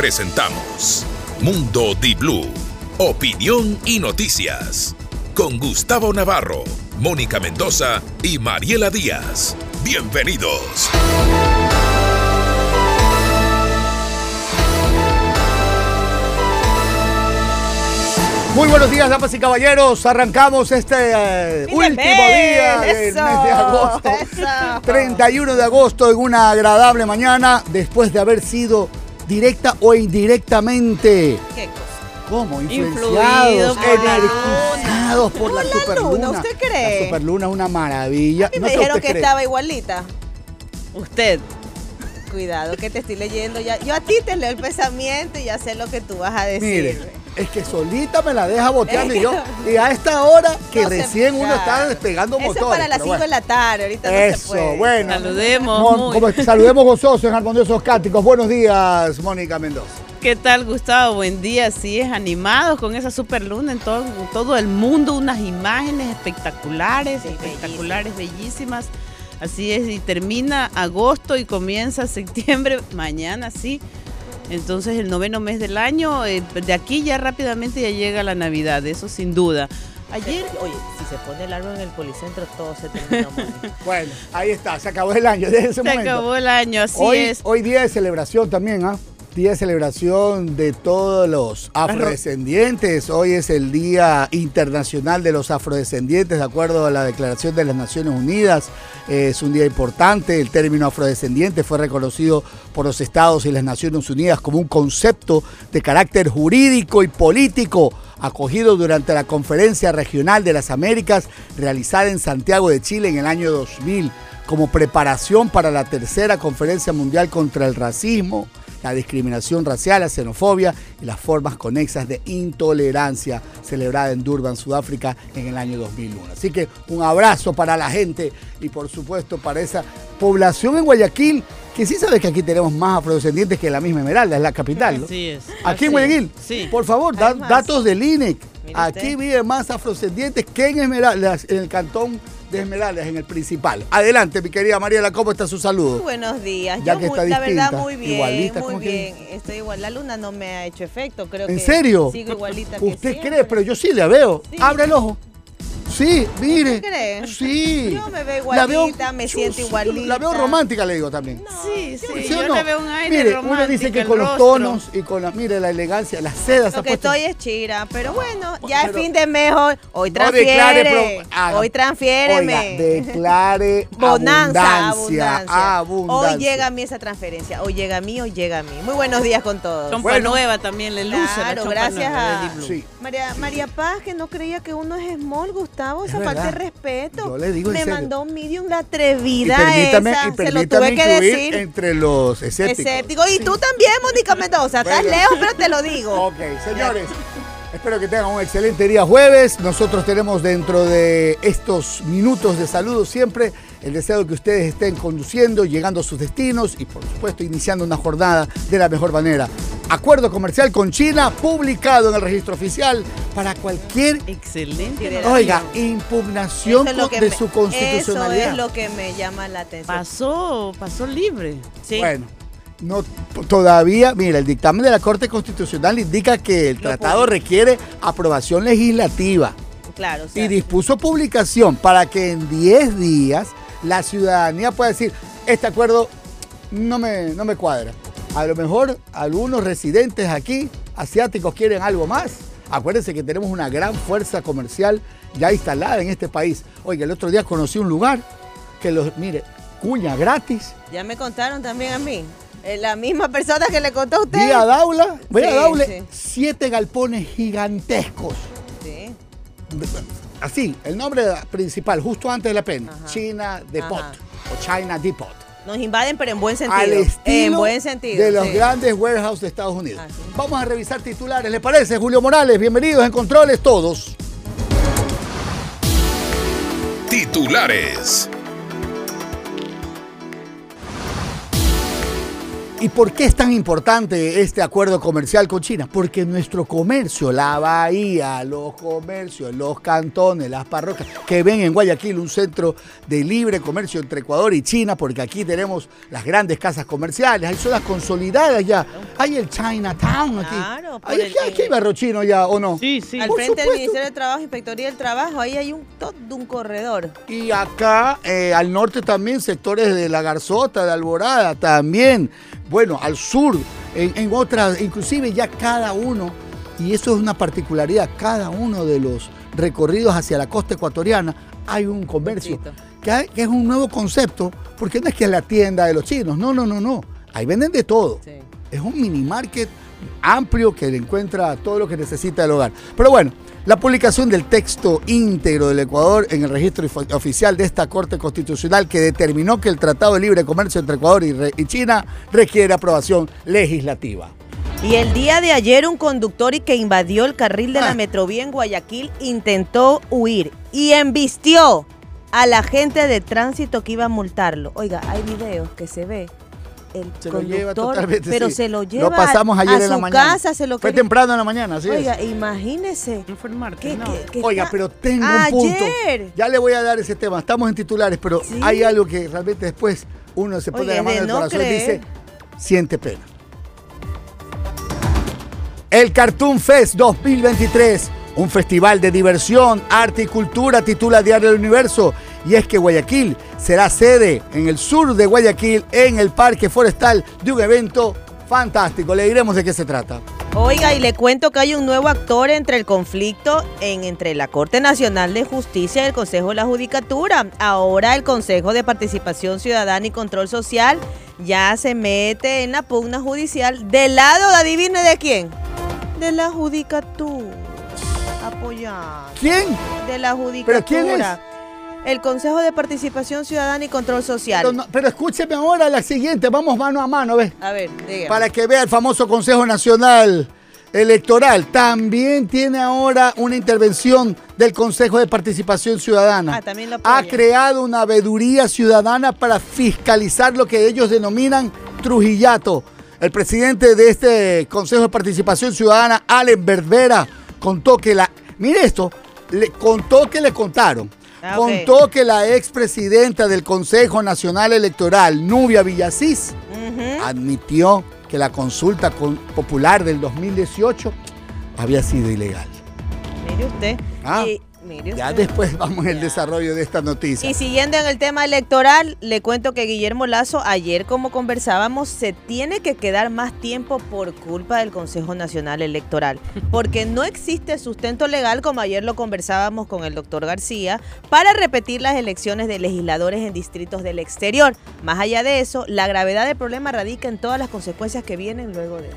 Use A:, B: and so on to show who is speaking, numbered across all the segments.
A: presentamos Mundo Di Blue, opinión y noticias. Con Gustavo Navarro, Mónica Mendoza y Mariela Díaz. Bienvenidos.
B: Muy buenos días, damas y caballeros. Arrancamos este eh, último
C: mes,
B: día del
C: eso,
B: mes de agosto.
C: eso.
B: 31 de agosto en una agradable mañana después de haber sido directa o indirectamente.
C: ¿Qué cosa?
B: ¿Cómo? Influenciados,
C: por la
B: energizados por la
C: Por la
B: superluna.
C: ¿usted cree?
B: La superluna es una maravilla.
C: A mí
B: No
C: me
B: sé,
C: dijeron
B: ¿usted
C: que
B: cree?
C: estaba igualita.
D: Usted.
C: Cuidado, que te estoy leyendo. Ya, yo a ti te leo el pensamiento y ya sé lo que tú vas a decir.
B: Mire, es que solita me la deja boteando y yo. Y a esta hora que
C: No
B: recién uno está despegando
C: Eso
B: motores.
C: es para las
B: pero
C: 5
B: bueno.
C: de la tarde, ahorita no se
B: Eso,
C: puede.
B: bueno.
D: Saludemos.
B: Mon-
D: muy-
B: como- saludemos gozosos, armoniosos cáticos. Buenos días, Mónica Mendoza.
D: ¿Qué tal, Gustavo? Buen día. Sí, es animados con esa super luna en todo, en todo el mundo. Unas imágenes espectaculares,
C: Sí,
D: espectaculares, bellísimas. Así es, y termina agosto y comienza septiembre, mañana, sí. Entonces, el noveno mes del año, eh, de aquí ya rápidamente ya llega la Navidad, eso sin duda. Ayer,
C: Oye, si se pone el árbol en el policentro, todo se termina.
B: Bueno, ahí está, se acabó el año. Desde ese
D: se
B: momento.
D: acabó el año, así
B: hoy,
D: es.
B: hoy día de celebración también, ¿ah? Día de celebración de todos los afrodescendientes. Hoy es el Día Internacional de los Afrodescendientes, de acuerdo a la Declaración de las Naciones Unidas. Es un día importante. El término afrodescendiente fue reconocido por los Estados y las Naciones Unidas como un concepto de carácter jurídico y político acogido durante la Conferencia Regional de las Américas realizada en Santiago de Chile en el año 2000 como preparación para la tercera Conferencia Mundial contra el Racismo, la discriminación racial, la xenofobia y las formas conexas de intolerancia celebrada en Durban, Sudáfrica en el año 2001. Así que un abrazo para la gente y por supuesto para esa población en Guayaquil que sí sabe que aquí tenemos más afrodescendientes que la misma Esmeralda, es la capital. ¿no?
D: Así es.
B: Aquí en Guayaquil.
D: Sí.
B: Por favor, da- datos del INEC. Aquí viven más afrodescendientes que en Esmeraldas, en el cantón de Esmeraldas, en el principal. Adelante, mi querida Mariela, ¿cómo está su saludo?
C: Buenos días.
B: Ya
C: Yo
B: que
C: muy-
B: está
C: la verdad muy bien,
B: igualita,
C: muy bien. Estoy igual. La luna no me ha hecho efecto, creo
B: ¿En
C: que
B: serio?
C: sigo igualita
B: ¿Usted cree? Pero yo sí la veo.
C: Sí.
B: Abre el ojo. Sí, mire.
C: ¿Usted cree?
B: Sí.
C: Yo me veo
B: La veo-
C: igualita, me siento
B: Chus,
C: igualita.
B: La veo romántica, le digo también.
D: Sí, sí,
B: ¿Sí
D: yo
B: no?
D: le veo un aire
B: Mire,
D: romántico.
B: uno dice que con los tonos y con la, mire, la elegancia, las sedas.
C: Lo que
B: puesto-
C: estoy es chira, pero bueno, ya
B: Pero-
C: es fin de mes hoy. Transfiere. hoy transfiéreme.
B: Oiga, declare
C: Bonanza,
B: abundancia.
C: abundancia.
B: abundancia.
C: Hoy llega a mí esa transferencia. Hoy llega a mí, hoy llega a mí. Muy buenos días con todos.
D: Chompa
B: Bueno.
D: nueva también le luce. la
C: Claro, gracias
D: nueva
C: a-.
B: Sí.
C: María, María Paz, que no creía que uno es small, Gustavo,
B: Es
C: esa falta de respeto.
B: Yo le digo en
C: Me
B: serio.
C: mandó un medium la
B: Y
C: atrevida
B: permítame,
C: esa.
B: y
C: Se lo
B: permítame
C: tuve que decir.
B: entre los escépticos.
C: Escéptico. Y tú también, Mónica Mendoza. Estás lejos, pero te lo digo.
B: Ok, señores. Espero que tengan un excelente día jueves. Nosotros tenemos dentro de estos minutos de saludo siempre el deseo de que ustedes estén conduciendo, llegando a sus destinos y por supuesto iniciando una jornada de la mejor manera. Acuerdo comercial con China publicado en el registro oficial para cualquier,
D: Excelente.
B: Oiga, impugnación
C: es
B: de
C: me-
B: su constitucionalidad.
C: Eso es lo que me llama la atención.
D: Pasó, pasó libre. Sí.
B: Bueno, no todavía, mira, el dictamen de la Corte Constitucional indica que el tratado requiere aprobación legislativa
C: Claro, o sea,
B: y dispuso publicación para que en 10 días la ciudadanía pueda decir, este acuerdo no me, no me cuadra. A lo mejor algunos residentes aquí, asiáticos, quieren algo más. Acuérdense que tenemos una gran fuerza comercial ya instalada en este país. Oiga, el otro día conocí un lugar que los, mire, cuña gratis.
C: ya me contaron también a mí. Eh, La misma persona que le contó a usted.
B: Vía Daula, vía
C: Sí,
B: Daule,
C: sí.
B: siete galpones gigantescos.
C: Sí.
B: Así, el nombre principal, justo antes de la pena,
C: Ajá.
B: China Depot
C: Ajá.
B: o China Depot.
C: Nos invaden, pero en buen sentido.
B: Al estilo
C: en buen sentido.
B: de los
C: sí.
B: grandes warehouses de Estados Unidos.
C: Así.
B: Vamos a revisar titulares, ¿les parece? Julio Morales, bienvenidos en Controles todos.
A: Titulares.
B: ¿Y por qué es tan importante este acuerdo comercial con China? Porque nuestro comercio, la bahía, los comercios, los cantones, las parroquias, que ven en Guayaquil un centro de libre comercio entre Ecuador y China, porque aquí tenemos las grandes casas comerciales, hay zonas consolidadas ya, hay el Chinatown aquí.
C: Claro, por
B: Hay,
C: el-
B: aquí hay barrio chino ya, ¿o no?
D: Sí, sí.
C: Al
B: Por
C: frente del. Ministerio de Trabajo, Inspectoría del Trabajo, ahí hay un todo un corredor.
B: Y acá, eh, al norte también, sectores de La Garzota, de Alborada, también. Bueno, al sur, en, en otras, inclusive ya cada uno, y eso es una particularidad, cada uno de los recorridos hacia la costa ecuatoriana hay un comercio, que, es un nuevo concepto, porque no es que es la tienda de los chinos, no, no, no, no. Ahí venden de todo.
C: Sí.
B: Es un mini market amplio que le encuentra todo lo que necesita el hogar. Pero bueno, la publicación del texto íntegro del Ecuador en el registro oficial de esta Corte Constitucional que determinó que el Tratado de Libre Comercio entre Ecuador y, China requiere aprobación legislativa.
C: Y el día de ayer un conductor y que invadió el carril de
B: Ah.
C: la Metrovía en Guayaquil intentó huir y embistió a la gente de tránsito que iba a multarlo. Oiga, hay videos que se ve el
B: Se lo
C: conductor,
B: lleva totalmente.
C: pero
B: sí.
C: se lo lleva
B: Lo pasamos
C: a-
B: ayer
C: a
B: en la
C: su
B: mañana.
C: casa, se lo
B: Fue
C: quería-
B: temprano en la mañana, es.
C: Oiga, imagínese.
D: No fue el martes,
C: que-
D: no.
C: que- que
B: Oiga,
C: está-
B: pero tengo un punto.
C: Ayer.
B: Ya le voy a dar ese tema. Estamos en titulares, pero
C: Sí.
B: hay algo que realmente después uno se pone
C: Oye,
B: la mano en el
C: no
B: corazón y
C: creer.
B: dice, siente pena. El Cartoon Fest 2023, un festival de diversión, arte y cultura, titula Diario del Universo. Y es que Guayaquil será sede en el sur de Guayaquil, en el Parque Forestal, de un evento fantástico. Le diremos de qué se trata.
C: Oiga, y le cuento que hay un nuevo actor entre el conflicto en, entre la Corte Nacional de Justicia y el Consejo de la Judicatura. Ahora el Consejo de Participación Ciudadana y Control Social ya se mete en la pugna judicial del lado, adivine de quién, de la Judicatura. Apoyar.
B: ¿Quién?
C: De la Judicatura.
B: ¿Pero quién es?
C: El Consejo de Participación Ciudadana y Control Social.
B: Pero, no- pero escúcheme ahora la siguiente, vamos mano a mano, ¿ves?
C: A ver, dígame.
B: para que vea el famoso Consejo Nacional Electoral. También tiene ahora una intervención del Consejo de Participación Ciudadana.
C: Ah, también lo
B: ha
C: apoya.
B: creado una veeduría ciudadana para fiscalizar lo que ellos denominan Trujillato. El presidente de este Consejo de Participación Ciudadana, Allen Berbera, contó que la... Mire esto, le contó que le contaron.
C: Ah,
B: contó que la expresidenta del Consejo Nacional Electoral, Nubia Villasís, admitió que la consulta con- popular del 2018 había sido ilegal.
C: Mire usted.
B: Ah,
C: Y- mire
B: Ya
C: usted.
B: después vamos en el desarrollo de esta noticia.
C: Y siguiendo en el tema electoral, le cuento que Guillermo Lazo, ayer como conversábamos, se tiene que quedar más tiempo por culpa del Consejo Nacional Electoral, porque no existe sustento legal, como ayer lo conversábamos con el doctor García, para repetir las elecciones de legisladores en distritos del exterior. Más allá de eso, la gravedad del problema radica en todas las consecuencias que vienen luego de...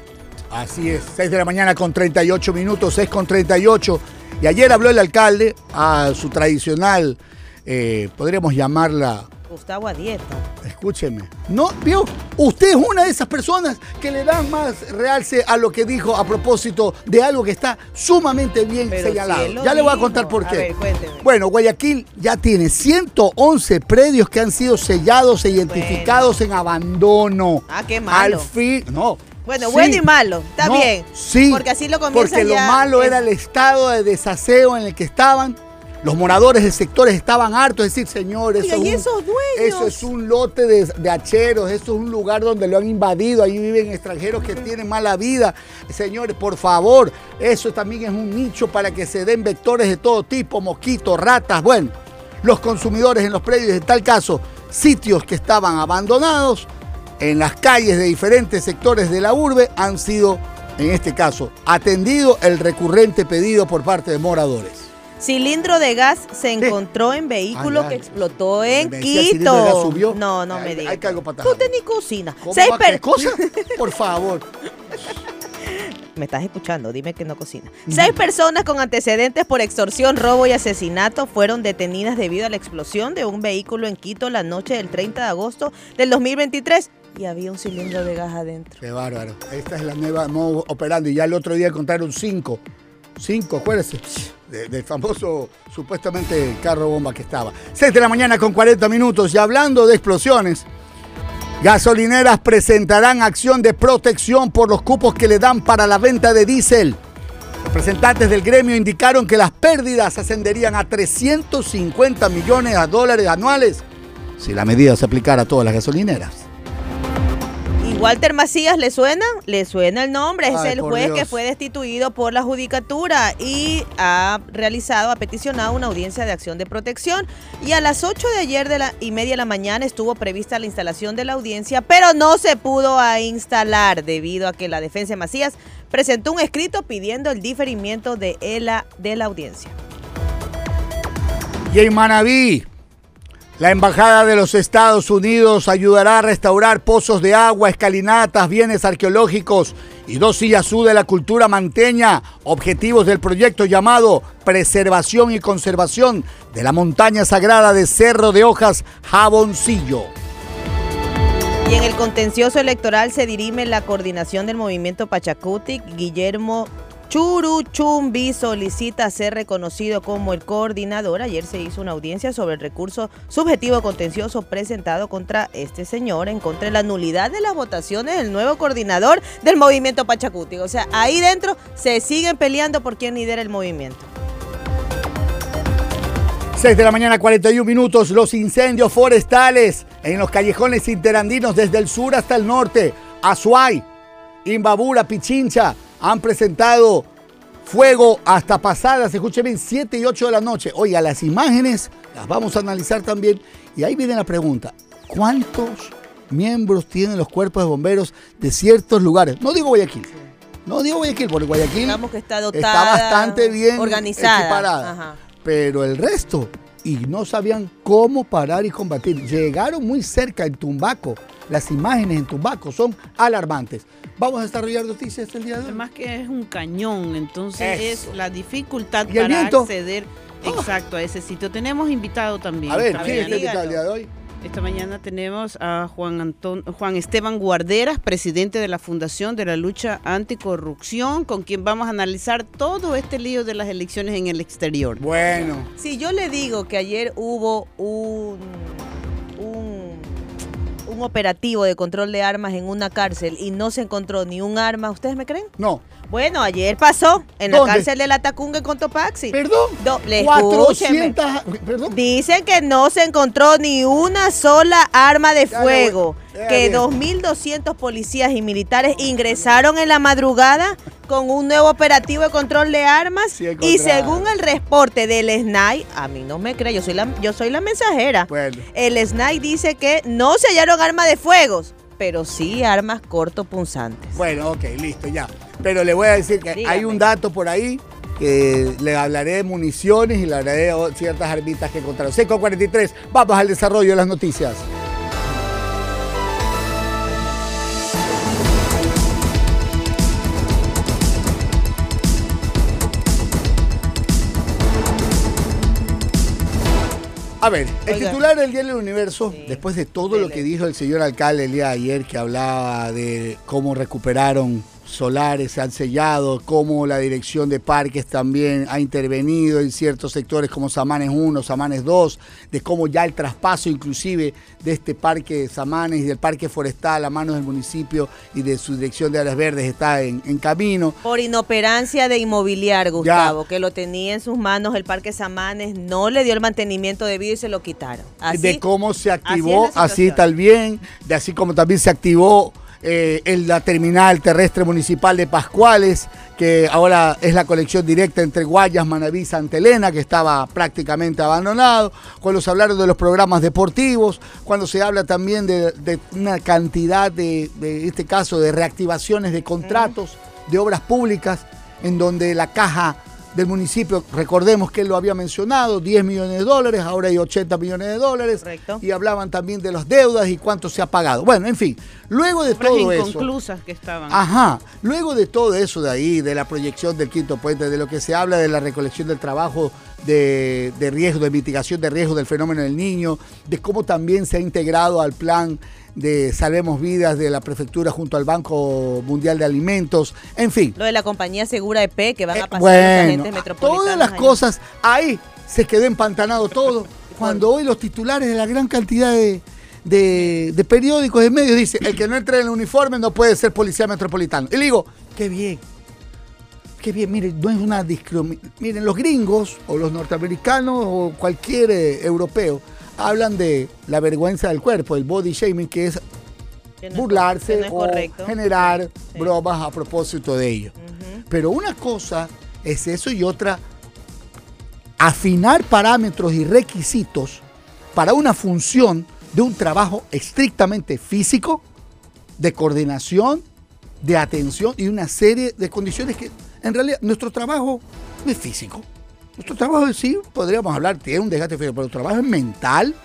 B: Así es, 6 de la mañana con 38 minutos, 6 con 38. Y ayer habló el alcalde a su tradicional, eh, podríamos llamarla,
C: Gustavo Adieta.
B: escúcheme, ¿no? ¿Vio? Usted es una de esas personas que le dan más realce a lo que dijo a propósito de algo que está sumamente bien
C: Pero
B: señalado.
C: si
B: ya le voy a contar por
C: A
B: qué.
C: ver, cuénteme.
B: Bueno, Guayaquil ya tiene 111 predios que han sido sellados e identificados en abandono.
C: Ah, qué malo.
B: Al fin, no.
C: Bueno,
B: sí.
C: bueno y malo, está
B: No,
C: bien.
B: Sí.
C: Porque así lo comienza
B: Porque lo malo era el estado de desaseo en el que estaban. Los moradores de sectores estaban hartos, es decir, señores, eso,
C: ¿y
B: es un-
C: esos dueños?
B: eso es un lote de, de hacheros, eso es un lugar donde lo han invadido, ahí viven extranjeros que tienen mala vida. Señores, por favor, eso también es un nicho para que se den vectores de todo tipo, mosquitos, ratas, bueno, los consumidores en los predios, en tal caso, sitios que estaban abandonados en las calles de diferentes sectores de la urbe han sido, en este caso, atendido el recurrente pedido por parte de moradores.
C: Cilindro de gas se encontró en vehículo
B: Ay,
C: que explotó en
B: Me decía, ¿el cilindro de gas
C: Quito.
B: subió?
C: No, no
B: Ay,
C: me digas.
B: caigo patas
C: Tú te
B: arriba.
C: ni cocina.
B: ¿Cómo
C: Seis
B: va?
C: per-
B: ¿Qué cosa? Por favor.
C: Me estás escuchando, dime que no cocina. Seis personas con antecedentes por extorsión, robo y asesinato fueron detenidas debido a la explosión de un vehículo en Quito la noche del 30 de agosto del 2023 y había un cilindro de gas adentro.
B: Qué bárbaro. Esta es la nueva modo operando. Y ya el otro día encontraron cinco. Cinco, acuérdense. de- del famoso, supuestamente, carro bomba que estaba. 6 de la mañana con 40 minutos. Y hablando de explosiones, Gasolineras presentarán acción de protección por los cupos que le dan para la venta de diésel. Representantes del gremio indicaron que las pérdidas ascenderían a 350 millones de dólares anuales si la medida se aplicara a todas las gasolineras.
C: Walter Macías le suena, le suena el nombre, es el juez que fue destituido por la judicatura y ha realizado, ha peticionado una audiencia de acción de protección. Y a las 8 de ayer de la y media de la mañana estuvo prevista la instalación de la audiencia, pero no se pudo instalar debido a que la defensa de Macías presentó un escrito pidiendo el diferimiento de la, de la audiencia.
B: Y en Manaví, la Embajada de los Estados Unidos ayudará a restaurar pozos de agua, escalinatas, bienes arqueológicos y dos sillas U de la cultura manteña, objetivos del proyecto llamado Preservación y Conservación de la montaña sagrada de Cerro de Hojas, Jaboncillo.
C: Y en el contencioso electoral se dirime la coordinación del movimiento Pachacutic, Guillermo Churuchumbi solicita ser reconocido como el coordinador. Ayer se hizo una audiencia sobre el recurso subjetivo contencioso presentado contra este señor en contra de la nulidad de las votaciones del nuevo coordinador del movimiento Pachacuti. O sea, ahí dentro se siguen peleando por quién lidera el movimiento.
B: 6 de la mañana, 41 minutos. Los incendios forestales en los callejones interandinos desde el sur hasta el norte. Azuay, Imbabura, Pichincha, han presentado fuego hasta pasadas, escuchen bien, 7 y 8 de la noche. Oiga, las imágenes las vamos a analizar también. Y ahí viene la pregunta, ¿cuántos miembros tienen los cuerpos de bomberos de ciertos lugares? No digo Guayaquil. No digo Guayaquil, porque Guayaquil
C: que está, bastante bien organizada.
B: Pero el resto, y no sabían cómo parar y combatir. Llegaron muy cerca en Tumbaco. Las imágenes en Tumbaco son alarmantes. Vamos a desarrollar noticias el día de hoy.
D: Además que es un cañón, entonces es la dificultad para acceder ah. exacto a ese sitio. Tenemos invitado también.
B: A ver, ¿quién está invitado el día de hoy?
D: Esta mañana tenemos a Juan, Juan Esteban Guarderas, presidente de la Fundación de la Lucha Anticorrupción, con quien vamos a analizar todo este lío de las elecciones en el exterior.
B: Bueno.
C: Si yo le digo que ayer hubo un, un, un operativo de control de armas en una cárcel y no se encontró ni un arma, ¿ustedes me creen?
B: No.
C: Bueno, ayer pasó en la cárcel de la Tacunga en Cotopaxi.
B: ¿Perdón?
C: Do, 400... ¿Perdón? Dicen que no se encontró ni una sola arma de fuego. que 2.200 policías y militares ingresaron en la madrugada con un nuevo operativo de control de armas. y según el reporte del SNAI, a mí no me cree, yo soy la, yo soy la mensajera. El SNAI dice que no se hallaron armas de fuegos pero sí armas cortopunzantes.
B: Bueno, ok, listo, ya. Pero le voy a decir que hay un dato por ahí que le hablaré de municiones y le hablaré de ciertas armitas que encontraron. Seco 43, vamos al desarrollo de las noticias. A ver, el titular del Diario del Universo, después de todo lo que dijo el señor alcalde el día de ayer, que hablaba de cómo recuperaron solares se han sellado, cómo la dirección de parques también ha intervenido en ciertos sectores como Samanes 1, Samanes 2, de cómo ya el traspaso inclusive de este parque Samanes y del parque forestal a manos del municipio y de su dirección de áreas verdes está en, camino.
C: Por inoperancia de inmobiliar, Gustavo, que lo tenía en sus manos el parque Samanes, no le dio el mantenimiento debido y se lo quitaron.
B: de cómo se activó, así, así también, de así como también se activó eh, en la terminal terrestre municipal de Pascuales, que ahora es la colección directa entre Guayas, Manaví y Santa Elena, que estaba prácticamente abandonado, cuando se hablaron de los programas deportivos, cuando se habla también de, una cantidad de, de, este caso, de reactivaciones de contratos de obras públicas, en donde la caja del municipio, recordemos que él lo había mencionado, 10 millones de dólares, ahora hay 80 millones de dólares.
C: Correcto.
B: Y hablaban también de las deudas y cuánto se ha pagado. Bueno, en fin, luego de todo eso.
D: inconclusas que estaban.
B: Ajá, luego de todo eso de ahí, de la proyección del quinto puente, de lo que se habla de la recolección del trabajo de, de riesgo, de mitigación de riesgo del fenómeno del niño, de cómo también se ha integrado al plan de Salvemos Vidas de la prefectura junto al Banco Mundial de Alimentos, en fin.
C: Lo de la compañía segura EP que van a
B: eh, pasar los agentes metropolitanos. Todas las cosas, ahí se quedó empantanado todo. Cuando hoy los titulares de la gran cantidad de, de, de periódicos, de medios, dice, el que no entre en el uniforme no puede ser policía metropolitano. Y le digo, qué bien, qué bien, miren, no es una discriminación. Miren, los gringos o los norteamericanos o cualquier eh, europeo hablan de la vergüenza del cuerpo, el body shaming, que es burlarse
C: que no es
B: o generar
C: Sí.
B: bromas a propósito de ello. Pero una cosa es eso y otra, afinar parámetros y requisitos para una función de un trabajo estrictamente físico, de coordinación, de atención y una serie de condiciones que en realidad nuestro trabajo no es físico. Nuestro trabajo sí, podríamos hablar, tiene un desgaste físico, pero el trabajo es mental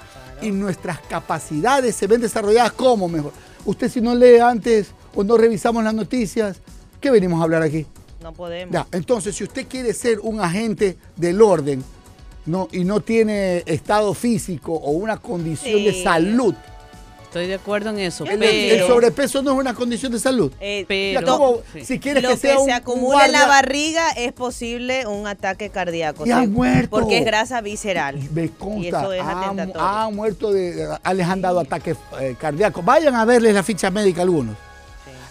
B: y nuestras capacidades se ven desarrolladas como mejor. Usted si no lee antes o no revisamos las noticias, ¿qué venimos a hablar aquí?
C: No podemos.
B: Ya, entonces, si usted quiere ser un agente del orden no, y no tiene estado físico o una condición de salud,
D: Estoy de acuerdo en eso,
B: el, el
D: pero...
B: sobrepeso no es una condición de salud.
C: Eh,
D: Pero-.
B: Si quieres
C: lo
B: que
C: que,
B: sea un,
C: se
B: un
C: acumula en la barriga es posible un ataque cardíaco.
B: Y han
C: sí,
B: muerto.
C: Porque es grasa visceral.
B: Me
C: y
B: consta,
C: eso es
B: han,
C: atentatorio.
B: han muerto, de, les han dado ataques eh, cardíacos. Vayan a verles la ficha médica a algunos.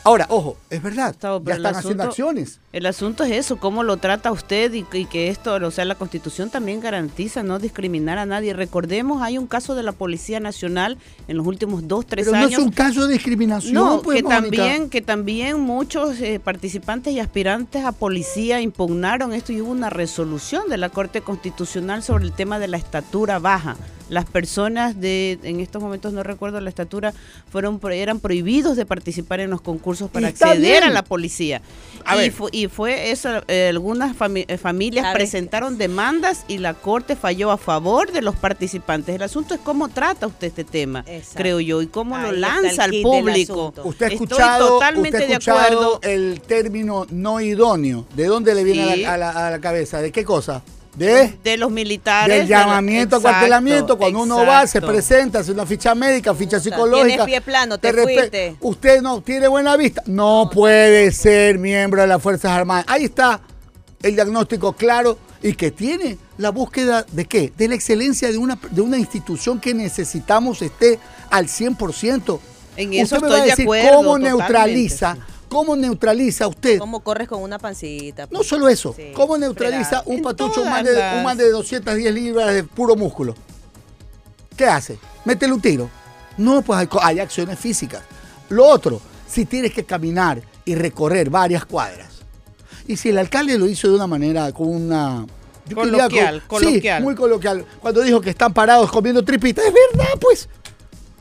B: Ahora, ojo, es verdad,
D: Gustavo,
B: ya están haciendo
D: asunto-
B: acciones.
D: El asunto es eso, cómo lo trata usted y, y que esto, o sea, la Constitución también garantiza no discriminar a nadie. Recordemos, hay un caso de la Policía Nacional en los últimos dos, tres
B: Pero no
D: años.
B: es un caso de discriminación,
D: No,
B: pues,
D: que
B: Mónica.
D: también, que también muchos eh, participantes y aspirantes a policía impugnaron esto y hubo una resolución de la Corte Constitucional sobre el tema de la estatura baja. Las personas de, en estos momentos no recuerdo la estatura, fueron pro- eran prohibidos de participar en los concursos para acceder a la policía.
B: A
D: y, fu- y fue eso, eh, algunas fami- eh, familias presentaron demandas y la Corte falló a favor de los participantes. El asunto es cómo trata usted este tema,
C: Exacto.
D: creo yo, y cómo lo
C: Ahí
D: lanza al público.
B: Usted ha
D: Estoy
B: escuchado,
D: totalmente
B: usted ha
D: de acuerdo.
B: el término no idóneo. ¿De dónde le viene
D: Sí.
B: a, la, a la- a la cabeza? ¿De qué cosa? De
D: de los militares.
B: del
D: de
B: llamamiento a
D: exacto,
B: cuartelamiento. Cuando uno va, se presenta, hace una ficha médica, ficha
C: Tienes
B: psicológica.
C: pie plano, te
B: repente,
C: fuiste.
B: Usted no tiene buena vista. No puede ser miembro de las Fuerzas Armadas. Ahí está el diagnóstico claro y que tiene la búsqueda de qué? De la excelencia de una, de una institución que necesitamos esté al 100%.
D: En eso
B: usted me
D: estoy
B: va a
D: de
B: decir
D: acuerdo,
B: cómo neutraliza,
D: sí.
B: Cómo neutraliza usted
C: ¿Cómo corres con una pancita?
B: no solo eso,
C: Sí,
B: ¿cómo neutraliza un patucho un man,
D: todas
B: de, un man de 210 libras de puro músculo? ¿Qué hace? Métele un tiro. No, pues hay, acciones físicas. Lo otro, si tienes que caminar y recorrer varias cuadras. Y si el alcalde lo hizo de una manera, con una... yo diría
D: Coloquial,
B: sí,
D: coloquial.
B: muy coloquial. Cuando dijo que están parados comiendo tripitas, es verdad, pues.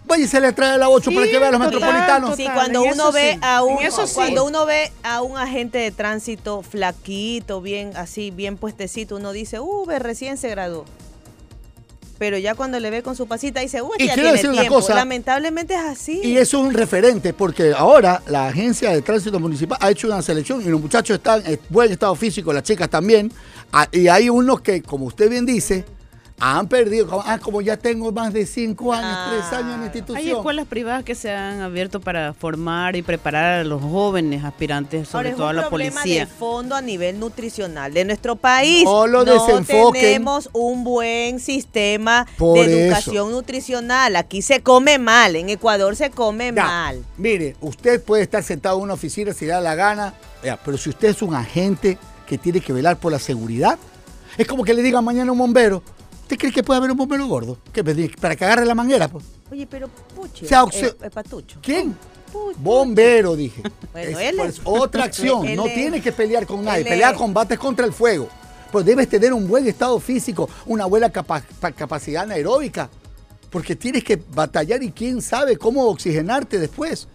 B: Váyase a traer la 8
D: Sí,
B: para que vean los
D: total,
B: metropolitanos.
C: Sí,
D: Total,
C: cuando
D: en
C: uno ve
D: sí,
C: a un
D: sí.
C: cuando uno ve a un agente de tránsito flaquito, bien así, bien puestecito, uno dice, "Uh, recién se graduó." Pero ya cuando le ve con su pasita dice, "Uy,
B: Y
C: ya
B: quiero
C: tiene
B: decir una
C: tiempo."
B: cosa.
C: Lamentablemente es así.
B: Y eso es un referente, porque ahora la agencia de tránsito municipal ha hecho una selección y los muchachos están en buen estado físico, las chicas también. Ah, Y hay unos que, como usted bien dice, han perdido. como- Ah, como ya tengo más de cinco años, tres años en la institución.
D: Hay escuelas privadas que se han abierto para formar y preparar a los jóvenes aspirantes, sobre
C: Ahora, es
D: todo a la
C: problema
D: policía.
C: de fondo a nivel nutricional de nuestro país.
B: No lo desenfoquen.
C: tenemos un buen sistema
B: Por
C: de
B: eso.
C: educación nutricional. Aquí se come mal, en Ecuador se come
B: Ya,
C: mal.
B: Mire, usted puede estar sentado en una oficina si le da la gana, ya, pero si usted es un agente que tiene que velar por la seguridad, es como que le digan mañana a un bombero, ¿usted cree que puede haber un bombero gordo? ¿Qué, para que agarre la manguera? Pues?
C: Oye, pero puche,
B: O sea, o sea-
C: eh, eh, patucho.
B: ¿Quién?
C: Puch,
B: Bombero, dije.
C: Bueno,
B: es
C: él
B: pues,
C: es-
B: otra acción. No
C: es-
B: tiene que pelear con nadie. Pelea
C: es-
B: combates contra el fuego. Pero debes tener un buen estado físico, una buena capa- pa- capacidad anaeróbica. Porque tienes que batallar y quién sabe cómo oxigenarte después.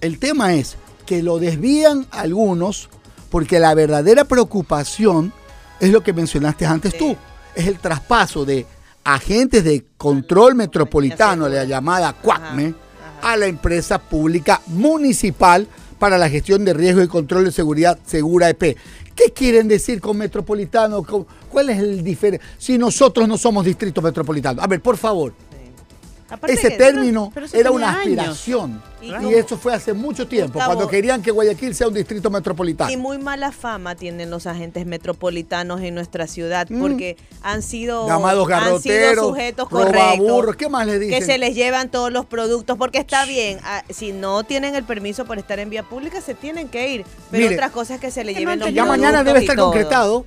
B: El tema es que lo desvían algunos porque la verdadera preocupación es lo que mencionaste antes tú. Es el traspaso de agentes de control metropolitano, la llamada CUACME, a la empresa pública municipal para la gestión de riesgo y control de seguridad Segura EP. ¿Qué quieren decir con metropolitano? ¿Con- ¿Cuál es el diferencia? Si nosotros no somos distrito metropolitano. A ver, por favor.
C: Aparte
B: ese
C: que-
B: término
D: pero
B: era una
D: años.
B: aspiración.
C: Y
B: eso fue hace mucho tiempo,
C: Gustavo,
B: cuando querían que Guayaquil sea un distrito metropolitano.
C: Y muy mala fama tienen los agentes metropolitanos en nuestra ciudad
B: Mm.
C: porque han sido,
B: Llamados
C: han sido
B: garroteros,
C: sujetos correctos.
B: ¿qué más le dicen?
C: Que se les llevan todos los productos, porque está bien, ah, si no tienen el permiso por estar en vía pública, se tienen que ir. Pero
B: Mire,
C: otra cosa es que se les
D: no
C: lleven
D: han
C: los
B: ya mañana debe estar
C: todo.
B: concretado.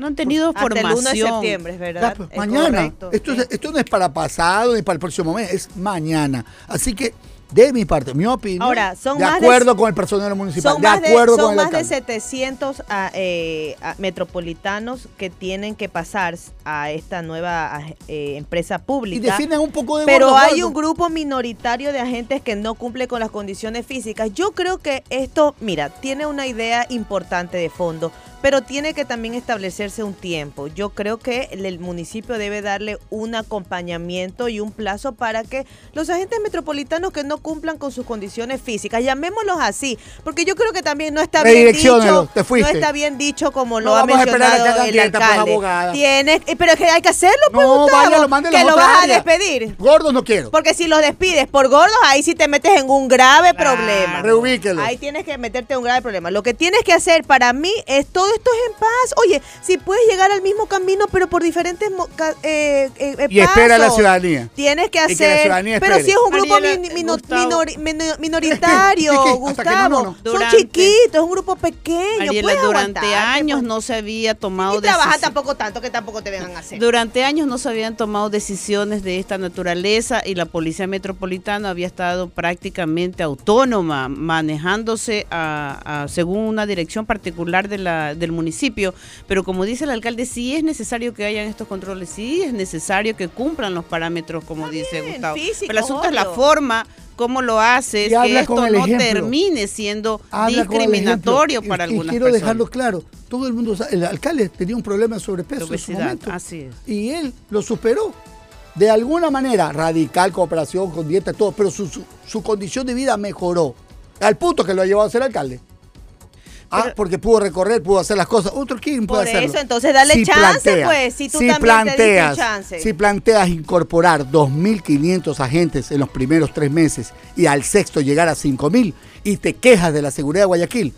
D: No han tenido
C: Hasta
D: formación.
C: el 1 de septiembre, verdad.
B: Ya, pues,
C: Es
B: mañana.
C: correcto,
B: Esto,
C: sí.
B: es- esto no es para pasado ni para el próximo mes, es mañana. Así que, de mi parte, mi opinión,
C: Ahora, son
B: de
C: más de-
B: acuerdo con el personal municipal,
C: Son
B: de
C: más, de,
B: acuerdo
C: son
B: con el
C: más de
B: alcalde.
C: 700 ah, eh, ah, metropolitanos que tienen que pasar a esta nueva ah, eh, empresa
B: Y
C: pública.
B: defienden un poco de
C: Pero
B: gordo,
C: hay
B: gordo.
C: un grupo minoritario de agentes que no cumple con las condiciones físicas. Yo creo que esto, mira, tiene una idea importante de fondo, pero tiene que también establecerse un tiempo. Yo creo que el, municipio debe darle un acompañamiento y un plazo para que los agentes metropolitanos que no cumplan con sus condiciones físicas, llamémoslos así, porque yo creo que también no está bien dicho,
B: te fuiste.
C: no está bien dicho como lo
B: No
C: ha
B: vamos a esperar a que
C: mencionado el
B: pues,
C: alcalde.
B: abogada.
C: Tienes, eh, pero es que hay que hacerlo, pues,
B: No,
C: Gustavo,
B: vaya, lo
C: que
B: a
C: lo vas a despedir.
B: Gordo no quiero.
C: Porque si los despides por gordos, ahí sí te metes en un grave problema.
B: Reubíquelos.
C: Ahí tienes que meterte en un grave problema. Lo que tienes que hacer para mí es todo esto es en paz. Oye, si puedes llegar al mismo camino, pero por diferentes mo- ca- eh, eh, eh,
B: Y espera a la ciudadanía.
C: Tienes que
B: Y que la
C: hacer.
B: ciudadanía
C: pero si es un grupo
D: Mariela,
C: min- minori- minoritario,
B: Es que- es que hasta que no,
C: Gustavo.
B: no.
C: Son chiquitos, es un grupo pequeño. Puedes
D: durante años
C: pues.
D: no se había tomado
C: Y trabajar
D: decisi-
C: tampoco tanto que tampoco te vengan a hacer.
D: Durante años no se habían tomado decisiones de esta naturaleza y la Policía Metropolitana había estado prácticamente autónoma, manejándose a- a- según una dirección particular de la, del municipio. Pero como dice el alcalde, sí es necesario que hayan estos controles, sí es necesario que cumplan los parámetros, como dice
C: bien,
D: Gustavo.
C: físicos,
D: Pero el asunto es la forma, cómo lo haces,
B: Y
D: que
B: habla
D: esto
B: con el
D: no
B: ejemplo.
D: termine siendo
B: Habla
D: discriminatorio para
B: Y- y
D: algunas
B: quiero
D: personas.
B: dejarlo claro. Todo el mundo sabe, el alcalde tenía un problema de sobrepeso
D: De
B: en su
D: obesidad,
B: momento.
D: así es.
B: Y él lo superó. De alguna manera, radical, cooperación, con dieta, todo, pero su, su, su condición de vida mejoró. Al punto que lo ha llevado a ser alcalde. Ah,
D: Pero-
B: porque pudo recorrer, pudo hacer las cosas. Otro quién puede
C: Por
B: hacerlo.
C: eso, entonces dale chance, pues, si tú también te diste un chance.
B: Si planteas incorporar 2.500 agentes en los primeros tres meses y al sexto llegar a 5.000 y te quejas de la seguridad de Guayaquil,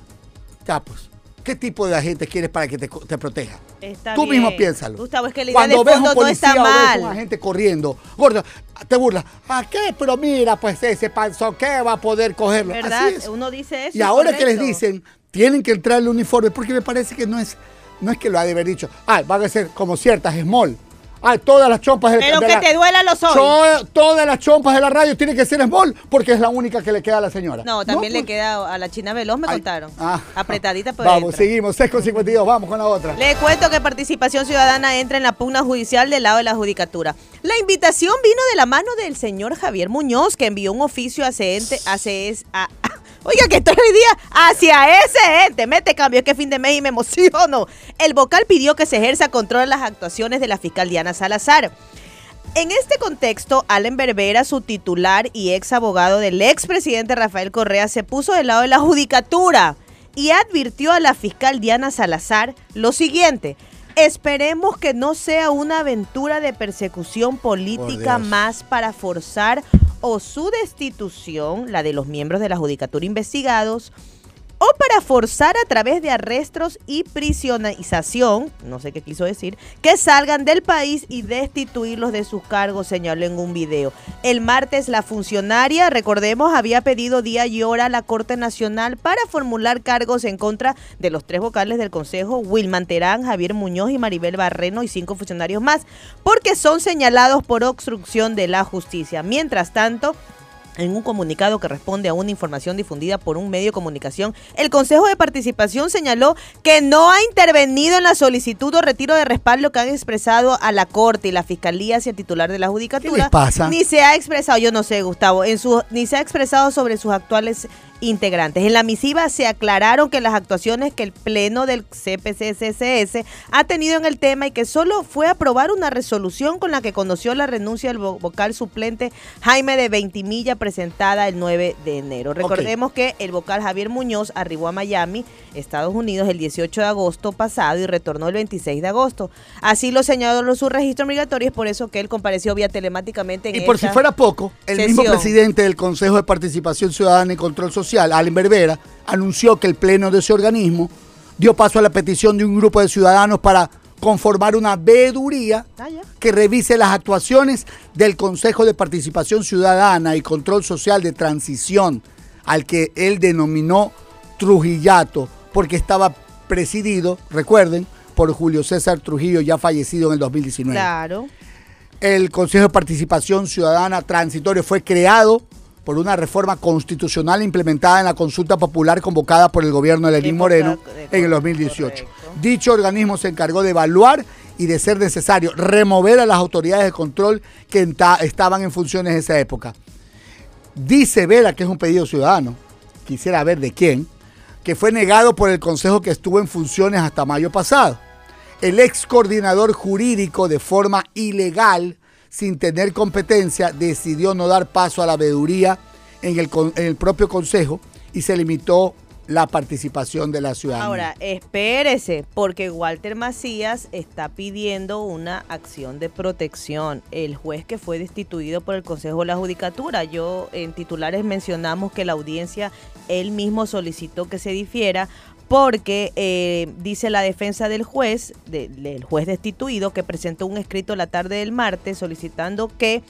B: ya pues, ¿qué tipo de agentes quieres para que te, te proteja?
C: Está
B: Tú
C: bien.
B: mismo piénsalo.
C: Gustavo, es que la idea
B: Cuando ves un
C: no
B: policía
C: está
B: o ves un agente corriendo, gordo, te burlas. ¿A qué? Pero mira, pues ese panzón, ¿qué va a poder cogerlo?
C: ¿Verdad?
B: Así es.
C: Uno dice eso.
B: Y ahora que les
C: correcto.
B: dicen, tienen que entrar el uniforme, porque me parece que no es, no es que lo ha de haber dicho. Ah, van a ser como ciertas small. Ah, todas las chompas del
C: Pero
B: de
C: que
B: la-
C: te duela los ojos.
B: Cho- todas las chompas de la radio tienen que ser small, porque es la única que le queda a la señora.
C: No, también le
B: pues.
C: queda a la China Veloz, me
B: Ay,
C: contaron.
B: ah.
C: Apretadita por
B: Vamos,
C: dentro.
B: seguimos, 6 con 52, vamos con la otra.
C: Le cuento que Participación Ciudadana entra en la pugna judicial del lado de la judicatura. La invitación vino de la mano del señor Javier Muñoz, que envió un oficio a ese ente, a a- Oiga, que estoy hoy día hacia ese ente. Mete cambio, es que fin de mes y me emociono. El vocal pidió que se ejerza control en las actuaciones de la fiscal Diana Salazar. En este contexto, Allen Berbera, su titular y ex abogado del expresidente Rafael Correa, se puso del lado de la judicatura y advirtió a la fiscal Diana Salazar lo siguiente. Esperemos que no sea una aventura de persecución política más para forzar o su destitución, la de los miembros de la judicatura investigados, o para forzar a través de arrestos y prisionización, no sé qué quiso decir, que salgan del país y destituirlos de sus cargos, señaló en un video. El martes la funcionaria, recordemos, había pedido día y hora a la Corte Nacional para formular cargos en contra de los tres vocales del Consejo, Wilman Terán, Javier Muñoz y Maribel Barreno y cinco funcionarios más, porque son señalados por obstrucción de la justicia. Mientras tanto, en un comunicado que responde a una información difundida por un medio de comunicación, el Consejo de Participación señaló que no ha intervenido en la solicitud o retiro de respaldo que han expresado a la Corte y la Fiscalía hacia el titular de la Judicatura.
B: ¿Qué les pasa?
C: Ni se ha expresado, yo no sé, Gustavo, en su, ni se ha expresado sobre sus actuales integrantes. En la misiva se aclararon que las actuaciones que el Pleno del CPCSS ha tenido en el tema y que solo fue aprobar una resolución con la que conoció la renuncia del vo- vocal suplente Jaime de Ventimilla, presentada el 9 de enero. Recordemos que el vocal Javier Muñoz arribó a Miami, Estados Unidos, el 18 de agosto pasado y retornó el 26 de agosto. Así lo señaló su registro migratorio, es por eso que él compareció vía telemáticamente.
B: En y por si fuera poco, el mismo presidente del Consejo de Participación Ciudadana y Control Social, Allen Berbera, anunció que el pleno de ese organismo dio paso a la petición de un grupo de ciudadanos para conformar una veeduría ah, que revise las actuaciones del Consejo de Participación Ciudadana y Control Social de Transición, al que él denominó Trujillato, porque estaba presidido, recuerden, por Julio César Trujillo, ya fallecido en el 2019.
C: Claro.
B: El Consejo de Participación Ciudadana Transitorio fue creado por una reforma constitucional implementada en la consulta popular convocada por el gobierno de Lenín Moreno en el 2018. Dicho organismo se encargó de evaluar y de ser necesario remover a las autoridades de control que estaban en funciones en esa época. Dice Vera que es un pedido ciudadano, quisiera ver de quién, que fue negado por el Consejo que estuvo en funciones hasta mayo pasado. El ex coordinador jurídico de forma ilegal sin tener competencia, decidió no dar paso a la veeduría en el, en el propio Consejo y se limitó la participación de la ciudadanía.
C: Ahora, espérese, porque Walter Macías está pidiendo una acción de protección. El juez que fue destituido por el Consejo de la Judicatura. Yo en titulares mencionamos que la audiencia él mismo solicitó que se difiera porque eh, dice la defensa del juez, del juez destituido, que presentó un escrito la tarde del martes solicitando que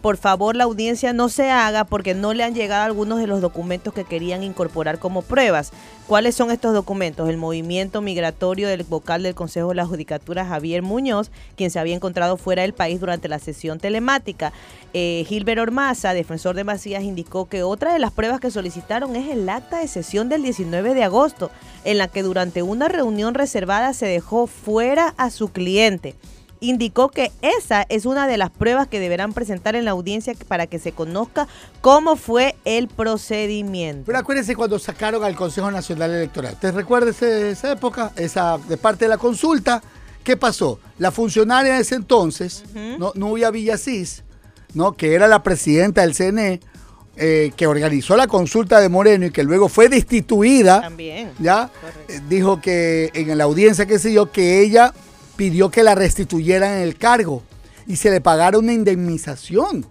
C: por favor la audiencia no se haga porque no le han llegado algunos de los documentos que querían incorporar como pruebas. ¿Cuáles son estos documentos? El movimiento migratorio del vocal del Consejo de la Judicatura, Javier Muñoz, quien se había encontrado fuera del país durante la sesión telemática. Eh, Gilbert Ormaza, defensor de Macías, indicó que otra de las pruebas que solicitaron es el acta de sesión del 19 de agosto, en la que durante una reunión reservada se dejó fuera a su cliente indicó que esa es una de las pruebas que deberán presentar en la audiencia para que se conozca cómo fue el procedimiento.
B: Pero acuérdense cuando sacaron al Consejo Nacional Electoral. ¿Te recuerdas esa época? Esa de parte de la consulta. ¿Ququé pasó? La funcionaria de ese entonces, no, Nubia Villasís, ¿no? que era la presidenta del CNE, eh, que organizó la consulta de Moreno y que luego fue destituida,
C: También.
B: ¿ya? Eh, dijo que en la audiencia que se dio que ella pidió que la restituyeran el cargo y se le pagara una indemnización.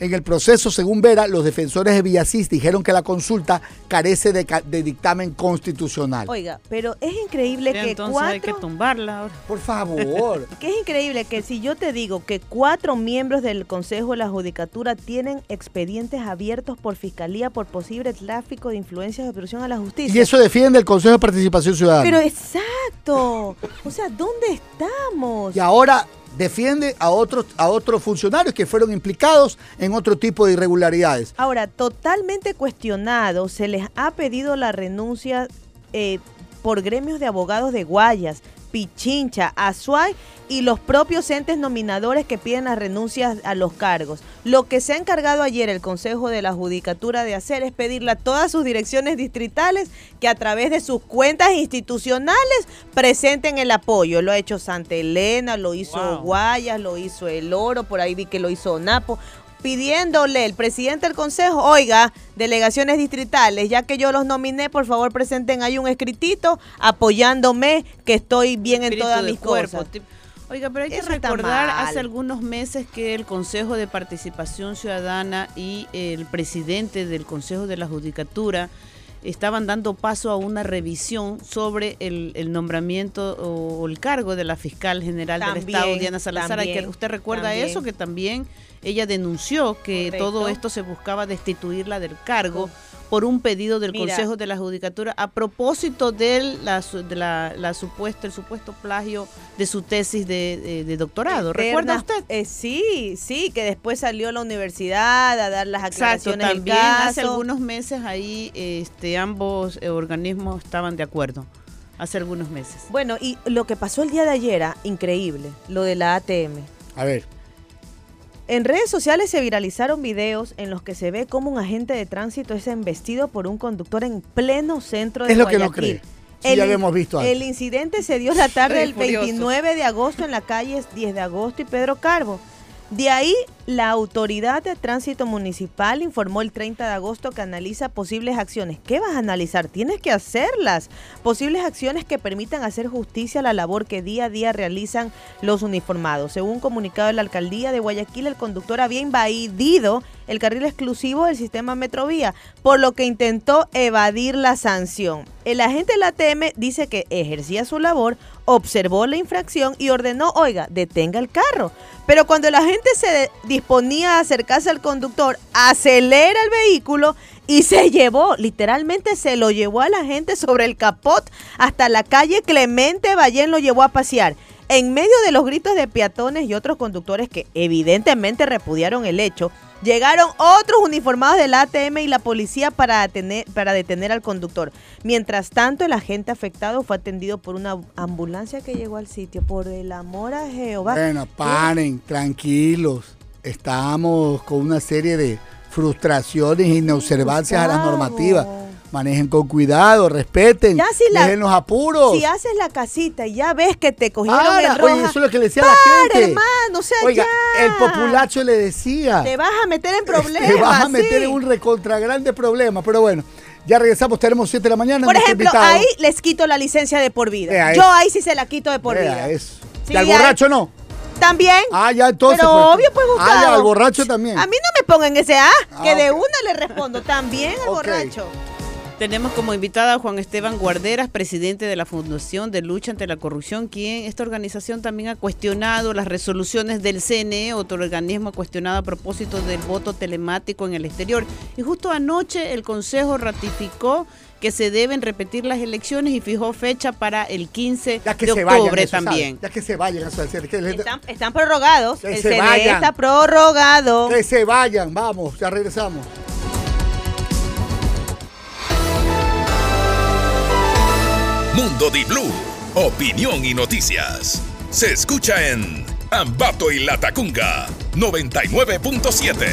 B: En el proceso, según Vera, los defensores de Villasís dijeron que la consulta carece de, dictamen constitucional.
C: Oiga, pero es increíble que
D: entonces hay que tumbarla ahora.
B: Por favor.
C: que es increíble que si yo te digo que cuatro miembros del Consejo de la Judicatura tienen expedientes abiertos por Fiscalía por posible tráfico de influencias de obstrucción a la justicia.
B: Y eso defiende el Consejo de Participación Ciudadana.
C: Pero exacto. O sea, ¿dónde estamos?
B: Y ahora defiende a otros, a otros funcionarios que fueron implicados en otro tipo de irregularidades.
C: Ahora, totalmente cuestionado, se les ha pedido la renuncia eh, por gremios de abogados de Guayas, Pichincha, Azuay y los propios entes nominadores que piden las renuncias a los cargos. Lo que se ha encargado ayer el Consejo de la Judicatura de hacer es pedirle a todas sus direcciones distritales que a través de sus cuentas institucionales presenten el apoyo. Lo ha hecho Santa Elena, lo hizo Guayas, lo hizo El Oro, por ahí vi que lo hizo Napo pidiéndole el presidente del consejo, oiga, delegaciones distritales, ya que yo los nominé, por favor presenten ahí un escritito apoyándome que estoy bien en todas mis cosas.
D: Oiga, pero hay que recordar hace algunos meses que el Consejo de Participación Ciudadana y el presidente del Consejo de la Judicatura estaban dando paso a una revisión sobre el, nombramiento o, el cargo de la fiscal general del Estado, Diana Salazar. ¿Usted recuerda eso? Que también ella denunció que todo esto se buscaba destituirla del cargo por un pedido del Consejo de la Judicatura a propósito de la, de la, supuesto, el supuesto plagio de su tesis de, doctorado. ¿Recuerda usted?
C: Eh, sí, sí, que después salió a la universidad a dar las aclaraciones
D: Exacto, también hace algunos meses ahí este, ambos eh, organismos estaban de acuerdo hace algunos meses.
C: Bueno, y lo que pasó el día de ayer, ah, increíble, lo de la ATM.
B: A ver.
C: En redes sociales se viralizaron videos en los que se ve cómo un agente de tránsito es embestido por un conductor en pleno centro de
B: Es lo que no cree. ya lo hemos visto
C: El incidente se dio la tarde del 29 de agosto en la calle 10 de agosto y Pedro Carbo. De ahí, la Autoridad de Tránsito Municipal informó el 30 de agosto que analiza posibles acciones. ¿Qué vas a analizar? Tienes que hacerlas. Posibles acciones que permitan hacer justicia a la labor que día a día realizan los uniformados. Según comunicado de la Alcaldía de Guayaquil, el conductor había invadido el carril exclusivo del sistema Metrovía, por lo que intentó evadir la sanción. El agente de la ATM dice que ejercía su labor, observó la infracción y ordenó, oiga, detenga el carro. Pero cuando la gente se disponía a acercarse al conductor, acelera el vehículo y se llevó, literalmente se lo llevó a la gente sobre el capot hasta la calle Clemente Ballén lo llevó a pasear. En medio de los gritos de peatones y otros conductores que evidentemente repudiaron el hecho, Llegaron otros uniformados del ATM y la policía para detener, para detener al conductor. Mientras tanto, el agente afectado fue atendido por una ambulancia que llegó al sitio. Por el amor a Jehová.
B: Bueno, paren, tranquilos. Estamos con una serie de frustraciones y inobservancias a las normativas manejen con cuidado, respeten, ya si dejen los apuros.
C: Si haces la casita y ya ves que te cogieron Ahora,
B: Oye, eso es lo que le decía a la gente.
C: hermano, o sea,
B: Oiga, el populacho le decía.
C: Te vas a meter en problemas.
B: Te vas a meter en un recontra grande problema, pero bueno. Ya regresamos, tenemos 7 de la mañana.
C: Por ejemplo, ahí les quito la licencia de por vida. Yo ahí sí se la quito de por vida.
B: Eso. ¿Y al borracho no?
C: También.
B: Ah, ya entonces.
C: Pero pues, obvio, pues Gustavo.
B: Ah, ya, al borracho también.
C: A mí no me pongan ese A, que ah, de una le respondo. También al borracho.
D: Tenemos como invitada a Juan Esteban Guarderas, presidente de la Fundación de Lucha ante la Corrupción, quien esta organización también ha cuestionado las resoluciones del CNE, otro organismo ha cuestionado a propósito del voto telemático en el exterior. Y justo anoche el Consejo ratificó que se deben repetir las elecciones y fijó fecha para el 15 de octubre también.
B: Ya que se vayan.
C: están, están, prorrogados. el CNE está prorrogado.
B: Que se vayan, vamos, ya regresamos.
A: Mundo Di Blue, opinión y noticias. Se escucha en Ambato y Latacunga 99.7.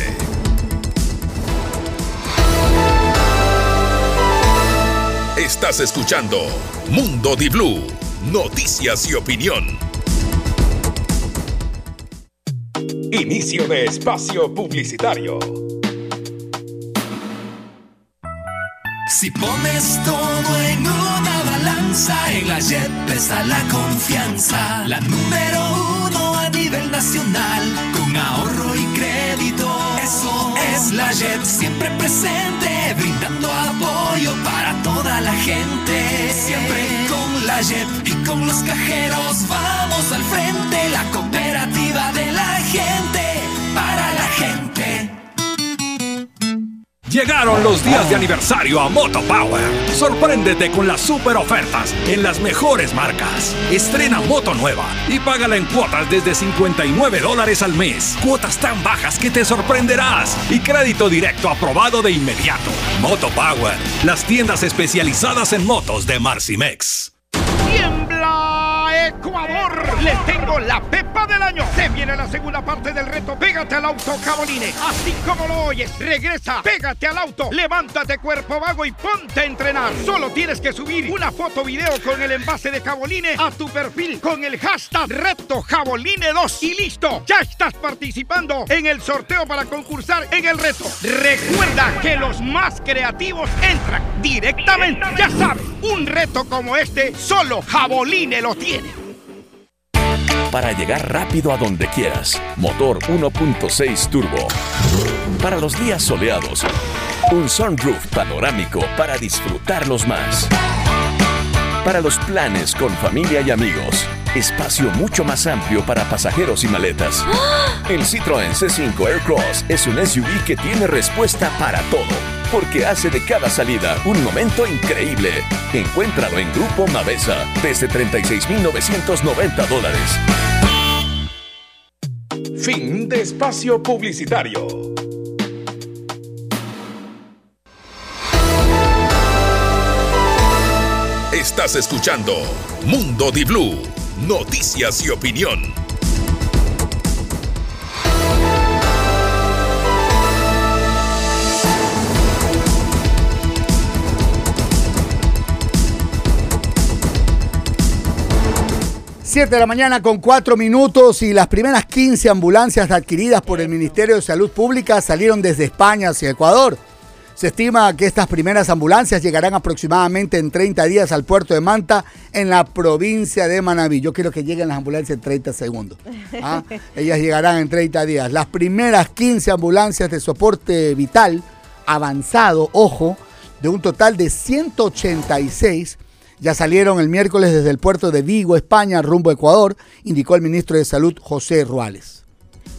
A: Estás escuchando Mundo Di Blue, noticias y opinión. Inicio de espacio publicitario.
E: Si pones todo en una balanza, en la JEP está la confianza. La número uno a nivel nacional, con ahorro y crédito. Eso es la JEP, siempre presente, brindando apoyo para toda la gente. Siempre con la JEP y con los cajeros, vamos al frente, la cooperativa de la gente, para la gente.
F: Llegaron los días de aniversario a Moto Power. Sorpréndete con las super ofertas en las mejores marcas. Estrena moto nueva y págala en cuotas desde 59 dólares al mes. Cuotas tan bajas que te sorprenderás y crédito directo aprobado de inmediato. Moto Power, las tiendas especializadas en motos de Marcimex.
G: Ecuador. Les tengo la pepa del año. Se viene la segunda parte del reto Pégate al auto Caboline. Así como lo oyes, regresa, pégate al auto, levántate cuerpo vago y ponte a entrenar. Solo tienes que subir una foto video con el envase de Caboline a tu perfil con el hashtag reto Jaboline 2 y listo. Ya estás participando en el sorteo para concursar en el reto. Recuerda que los más creativos entran directamente. Ya sabes, un reto como este solo Jaboline lo tiene
H: para llegar rápido a donde quieras. Motor 1.6 turbo. Para los días soleados, un sunroof panorámico para disfrutarlos más. Para los planes con familia y amigos, espacio mucho más amplio para pasajeros y maletas. El Citroën C5 Aircross es un SUV que tiene respuesta para todo porque hace de cada salida un momento increíble. Encuéntralo en Grupo Mavesa desde 36.990 dólares.
A: Fin de espacio publicitario. Estás escuchando Mundo Di Blue, noticias y opinión.
B: 7 de la mañana con 4 minutos y las primeras 15 ambulancias adquiridas por el Ministerio de Salud Pública salieron desde España hacia Ecuador. Se estima que estas primeras ambulancias llegarán aproximadamente en 30 días al puerto de Manta en la provincia de Manabí. Yo quiero que lleguen las ambulancias en 30 segundos. ¿ah? Ellas llegarán en 30 días. Las primeras 15 ambulancias de soporte vital avanzado, ojo, de un total de 186 ya salieron el miércoles desde el puerto de Vigo, España, rumbo a Ecuador, indicó el ministro de Salud José Ruales.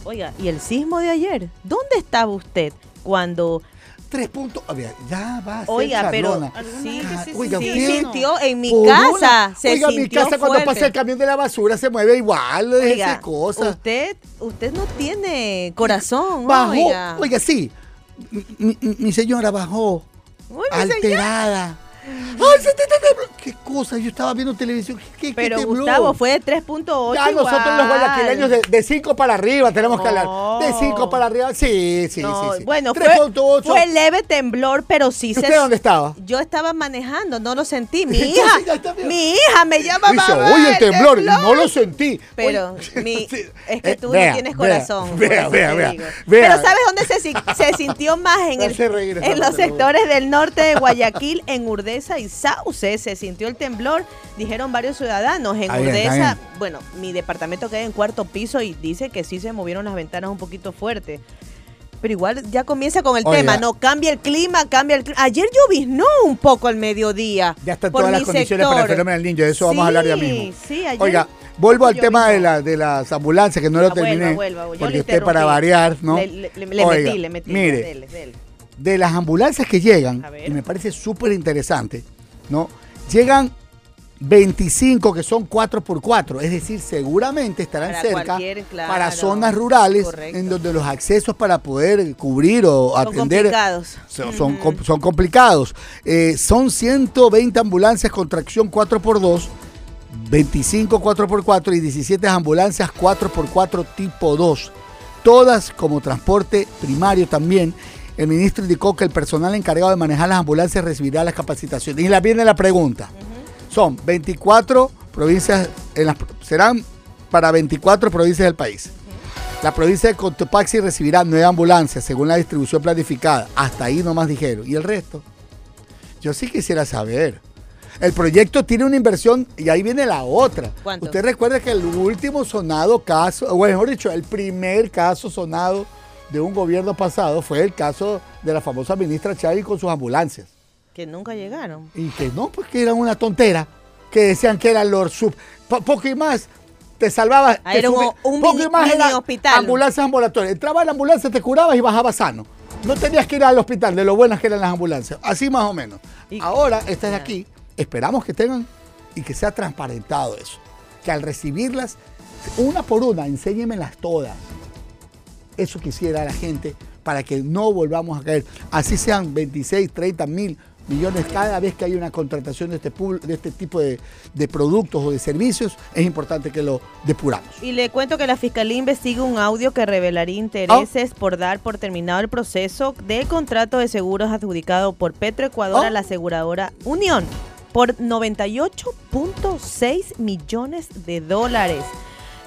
C: Oiga, ¿y el sismo de ayer? ¿Dónde estaba usted cuando
B: Tres puntos. A ver, ya va a ser
C: Oiga, pero sí,
B: Ah,
C: sí,
B: oiga,
C: sí,
B: usted-
C: sintió en mi casa, se
B: Oiga, mi
C: sintió
B: casa cuando
C: fuerte.
B: pasa el camión de la basura se mueve igual,
C: Oiga,
B: cosas.
C: usted, usted no tiene corazón,
B: Bajó,
C: oiga.
B: oiga, sí. Mi, mi- mi señora bajó
C: Uy, mi señora.
B: ¡Ay, se te! ¿Qué cosa? Yo estaba viendo televisión. ¿Qué, qué
C: Pero? Gustavo fue de 3.8
B: Ya nosotros los guayaquileños de 5 para arriba tenemos que hablar. De 5 para arriba. Sí, sí,
C: No,
B: sí, sí.
C: Bueno, fue,
B: 3.8.
C: fue leve temblor, pero sí
B: ¿Y
C: se...
B: usted dónde estaba?
C: Yo estaba manejando, no lo sentí. Mi hija, mi hija me llama
B: Dice,
C: mamá,
B: oye, el temblor. Y no lo sentí.
C: Pero mi- es que
B: Eh,
C: tú
B: vea,
C: no tienes corazón.
B: Vea, vea, vea.
C: Pero ¿sabes dónde se, si- se sintió más? En, el- los sectores del norte de Guayaquil, en Urdesa y Sauce. Se sintió el temblor, dijeron varios ciudadanos. En
B: Está
C: Urdesa,
B: bien.
C: bueno, mi departamento queda en cuarto piso y dice que sí se movieron las ventanas un poquito fuerte. Pero igual ya comienza con el
B: Oiga.
C: tema, no cambia el clima, cambia el clima. Ayer lloviznó un poco al mediodía.
B: Ya están todas las condiciones para el fenómeno del niño. De eso vamos a hablar ya mismo.
C: Sí, ayer.
B: Oiga, vuelvo al tema
C: mismo.
B: de, la, de las ambulancias, que no lo
C: Ah, vuelva,
B: terminé.
C: vuelva,
B: porque usted para variar, ¿no?
C: Le, le- le- le
B: Oiga,
C: metí, le metí.
B: Mire,
C: dele, dele.
B: De las ambulancias que llegan, y me parece súper interesante, ¿no? Llegan 25 que son 4x4, es decir, seguramente estarán
C: Para
B: cerca
C: claro,
B: para zonas rurales
C: correcto.
B: en donde los accesos para poder cubrir o
C: Son
B: atender
C: complicados.
B: son, son son complicados. Eh, son 120 ambulancias con tracción 4x2, 25 4x4 y 17 ambulancias 4x4 tipo 2. Todas como transporte primario también. El ministro indicó que el personal encargado de manejar las ambulancias recibirá las capacitaciones. Y la viene la pregunta. Son 24 provincias, en las, serán para 24 provincias del país. La provincia de Cotopaxi recibirá nueve ambulancias según la distribución planificada. Hasta ahí nomás dijeron. ¿Y el resto? Yo sí quisiera saber. El proyecto tiene una inversión y ahí viene la otra.
C: ¿Cuánto?
B: Usted recuerda que el último sonado caso, o mejor dicho, el primer caso sonado de un gobierno pasado fue el caso de la famosa ministra Chávez con sus ambulancias.
C: Que nunca llegaron.
B: Y que no, pues que era una tontera. Que decían que era Lord Sub. Po- poco y más te salvabas.
C: Ah,
B: te
C: era un- un
B: poco
C: mini-
B: y más
C: mini
B: era
C: hospital.
B: ambulancias ambulatorias. Entraba a la ambulancia, te curabas y bajabas sano. No tenías que ir al hospital de lo buenas que eran las ambulancias. Así más o menos.
C: Y-
B: Ahora, estas de aquí, esperamos que tengan y que sea transparentado eso. Que al recibirlas, una por una, enséñemelas todas. Eso quisiera la gente para que no volvamos a caer. Así sean 26, 30 mil millones cada vez que hay una contratación de este, de este tipo de, de productos o de servicios, es importante que lo depuramos.
C: Y le cuento que la Fiscalía investiga un audio que revelaría intereses por dar por terminado el proceso del contrato de seguros adjudicado por Petroecuador
B: Oh.
C: a la aseguradora Unión por 98.6 millones de dólares.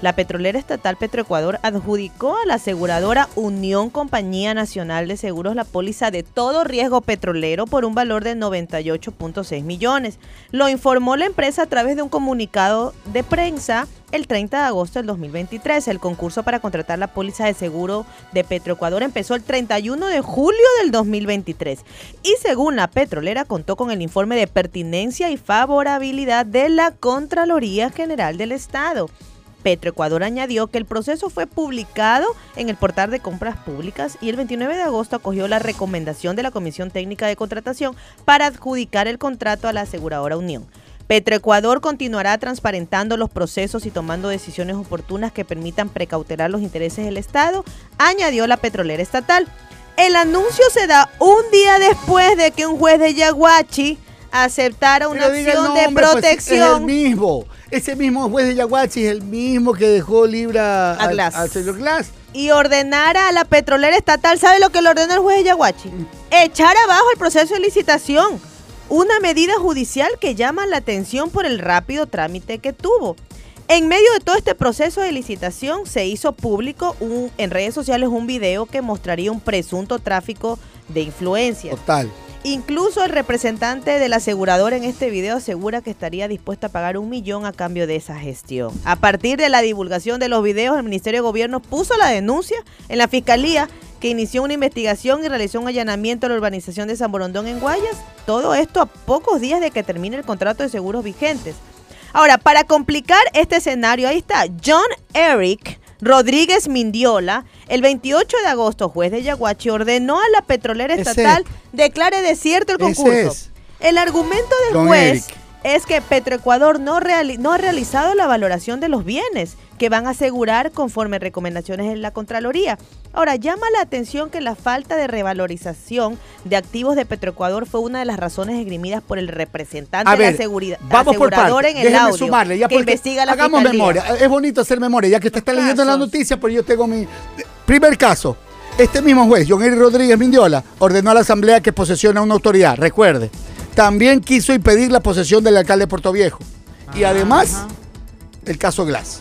C: La petrolera estatal Petroecuador adjudicó a la aseguradora Unión Compañía Nacional de Seguros la póliza de todo riesgo petrolero por un valor de 98.6 millones. Lo informó la empresa a través de un comunicado de prensa el 30 de agosto del 2023. El concurso para contratar la póliza de seguro de Petroecuador empezó el 31 de julio del 2023 y según la petrolera contó con el informe de pertinencia y favorabilidad de la Contraloría General del Estado. Petroecuador añadió que el proceso fue publicado en el portal de compras públicas y el 29 de agosto acogió la recomendación de la Comisión Técnica de Contratación para adjudicar el contrato a la aseguradora Unión. Petroecuador continuará transparentando los procesos y tomando decisiones oportunas que permitan precautelar los intereses del Estado, añadió la petrolera estatal. El anuncio se da un día después de que un juez de Yaguachi aceptara una acción de
B: pues,
C: protección.
B: es el mismo. Ese mismo juez de Yaguachi es el mismo que dejó libre a,
C: A Glass.
B: al señor Glass.
C: y ordenara a la petrolera estatal, ¿sabe lo que le ordenó el juez de Yaguachi? Echar abajo el proceso de licitación. Una medida judicial que llama la atención por el rápido trámite que tuvo. En medio de todo este proceso de licitación se hizo público un- en redes sociales un video que mostraría un presunto tráfico de influencias.
B: Total.
C: Incluso el representante del asegurador en este video asegura que estaría dispuesto a pagar un millón a cambio de esa gestión. A partir de la divulgación de los videos, el Ministerio de Gobierno puso la denuncia en la Fiscalía que inició una investigación y realizó un allanamiento a la urbanización de San Borondón en Guayas. Todo esto a pocos días de que termine el contrato de seguros vigentes. Ahora, para complicar este escenario, ahí está John Eric Rodríguez Mindiola. El 28 de agosto, juez de Yaguachi ordenó a la petrolera
B: Ese
C: estatal declare desierto el concurso.
B: es.
C: El argumento del
B: Don
C: juez
B: Eric.
C: Es que Petroecuador no, reali- no ha realizado la valoración de los bienes que van a asegurar conforme recomendaciones en la Contraloría. Ahora, llama la atención que la falta de revalorización de activos de Petroecuador fue una de las razones esgrimidas por el representante
B: A
C: de la seguridad
B: vamos por
C: en el
B: Déjeme
C: audio
B: sumarle, ya
C: que investiga la
B: hagamos
C: Fiscalía.
B: memoria. Es bonito hacer memoria, ya que usted está leyendo la noticia, pero yo tengo mi... Primer caso. Este mismo juez, John Rodríguez Mindiola, ordenó a la Asamblea que posesione a una autoridad. Recuerde, también quiso impedir la posesión del alcalde de Puerto Viejo. Y además, el caso Glass.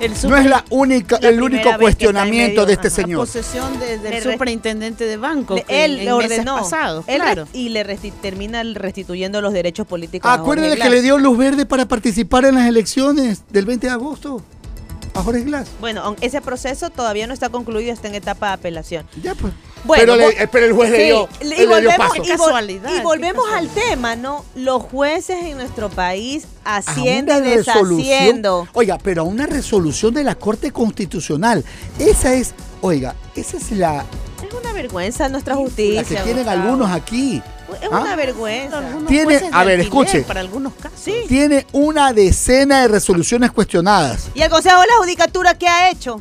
D: El
B: No es la única,
C: la
B: el único cuestionamiento
C: medio,
B: de este
C: ajá,
D: la
B: señor.
D: posesión de- del superintendente de banco.
C: Le-
D: que
C: él
D: en
C: le
D: meses
C: ordenó
D: pasados,
C: Él
D: claro.
C: y le resti- termina restituyendo los derechos políticos. a Jorge
B: Acuérdate que le dio luz verde para participar en las elecciones del 20 de agosto a Jorge Glass.
C: Bueno, ese proceso todavía no está concluido, está en etapa de apelación.
B: Ya pues.
C: Bueno,
B: pero, le-
C: vo-
B: pero el juez le
C: Sí,
B: dio,
C: y
B: él le dio
C: volvemos,
B: paso.
C: y,
D: Qué
C: vol-
D: casualidad,
C: y volvemos al tema, ¿no? Los jueces en nuestro país
B: a
C: haciendo
B: una
C: y deshaciendo.
B: resolución, oiga, pero a una resolución de la Corte Constitucional. Esa es, oiga, esa es la,
C: Es una vergüenza nuestra
B: la
C: justicia.
B: que tienen
C: Gustavo.
B: algunos aquí.
C: Es
B: ¿Ah?
C: una vergüenza.
D: Algunos
B: Tiene- a ver, escuche.
D: Para algunos casos.
C: Sí.
B: Tiene una decena de resoluciones cuestionadas.
C: ¿Y el Consejo de la Judicatura qué ha hecho?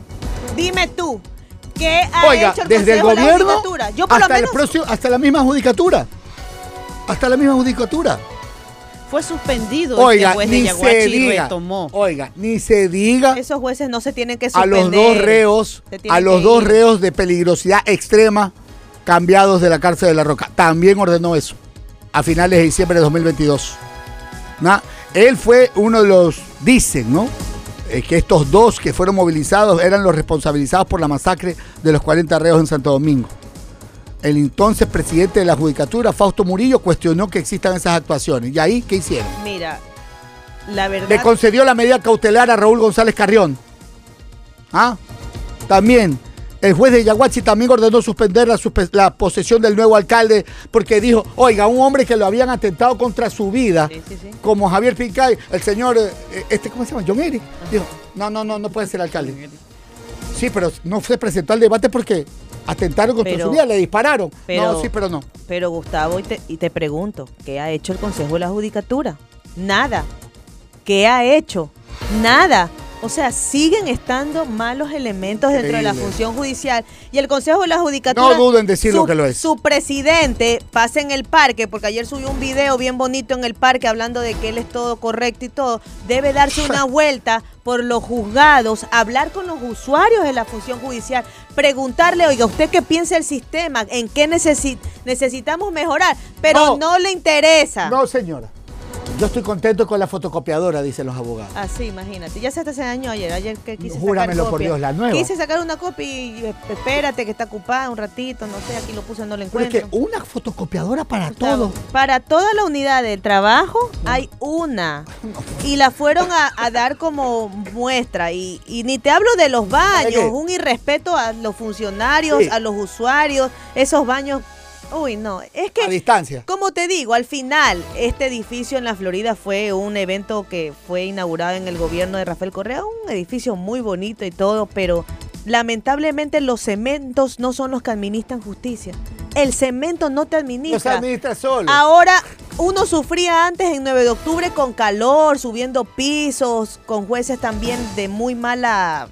C: Dime tú. ¿Qué ha
B: Oiga,
C: hecho el
B: desde el
C: de la
B: gobierno?
C: Yo por
B: hasta, el próximo- hasta la misma judicatura. Hasta la misma judicatura.
D: Fue suspendido
B: Oiga,
D: este juez de
B: ni se
D: Yaguachi y
B: diga.
D: retomó.
B: Oiga, ni se diga
C: esos jueces no se tienen que
B: a
C: suspender.
B: los dos reos,
C: Se
B: a los dos reos de peligrosidad extrema cambiados de la cárcel de la Roca. También ordenó eso a finales de diciembre de 2022. ¿Na? Él fue uno de los, dicen, ¿no? Eh, que estos dos que fueron movilizados eran los responsabilizados por la masacre de los 40 reos en Santo Domingo. El entonces presidente de la Judicatura, Fausto Murillo, cuestionó que existan esas actuaciones. ¿Y ahí qué hicieron?
C: Mira, la verdad.
B: Le concedió la medida cautelar a Raúl González Carrión. ¿Ah? También, el juez de Yaguachi también ordenó suspender la, posesión del nuevo alcalde porque dijo, oiga, un hombre que lo habían atentado contra su vida,
C: Sí, sí, sí.
B: como Javier Pincay, el señor, eh, este, ¿cómo se llama? John Eric. Dijo, no, no, no, no puede ser alcalde. Sí, pero no se presentó al debate porque atentaron contra
C: Pero-
B: su vida, le dispararon.
C: pero-
B: no, sí, pero no.
C: Pero Gustavo, y te, y te pregunto, ¿qué ha hecho el Consejo de la Judicatura? Nada. ¿Qué ha hecho? Nada. O sea, siguen estando malos elementos dentro de la función judicial. Y el Consejo de la Judicatura.
B: No dudo en decir lo que lo es.
C: Su presidente pasa en el parque, porque ayer subió un video bien bonito en el parque hablando de que él es todo correcto y todo. Debe darse una vuelta por los juzgados, hablar con los usuarios de la función judicial, preguntarle, oiga, ¿usted qué piensa el sistema? ¿En qué necesi- necesitamos mejorar? Pero
B: No.
C: no, le interesa.
B: No, señora. Yo estoy contento con la fotocopiadora, dicen los abogados.
C: Así, imagínate. Ya se hasta se dañó ayer. Ayer que quise
B: Júramelo
C: sacar
B: por
C: copia.
B: Dios, la nueva.
C: Quise sacar una copia y eh, espérate que está ocupada un ratito, no sé, aquí lo puse, no lo
B: Pero es
C: encuentro.
B: que una fotocopiadora para
C: Gustavo,
B: todo.
C: Para toda la unidad de trabajo hay una. Y la fueron a, a dar como muestra. Y, y ni te hablo de los baños, un irrespeto a los funcionarios,
B: Sí.
C: a los usuarios, esos baños. Uy, no, es que...
B: A distancia.
C: Como te digo, al final, este edificio en la Florida fue un evento que fue inaugurado en el gobierno de Rafael Correa, un edificio muy bonito y todo, pero lamentablemente los cementos no son los que administran justicia. El cemento no te
B: No se
C: administra.
B: administra solo.
C: Ahora, uno sufría antes en 9 de octubre con calor, subiendo pisos, con jueces también de muy mala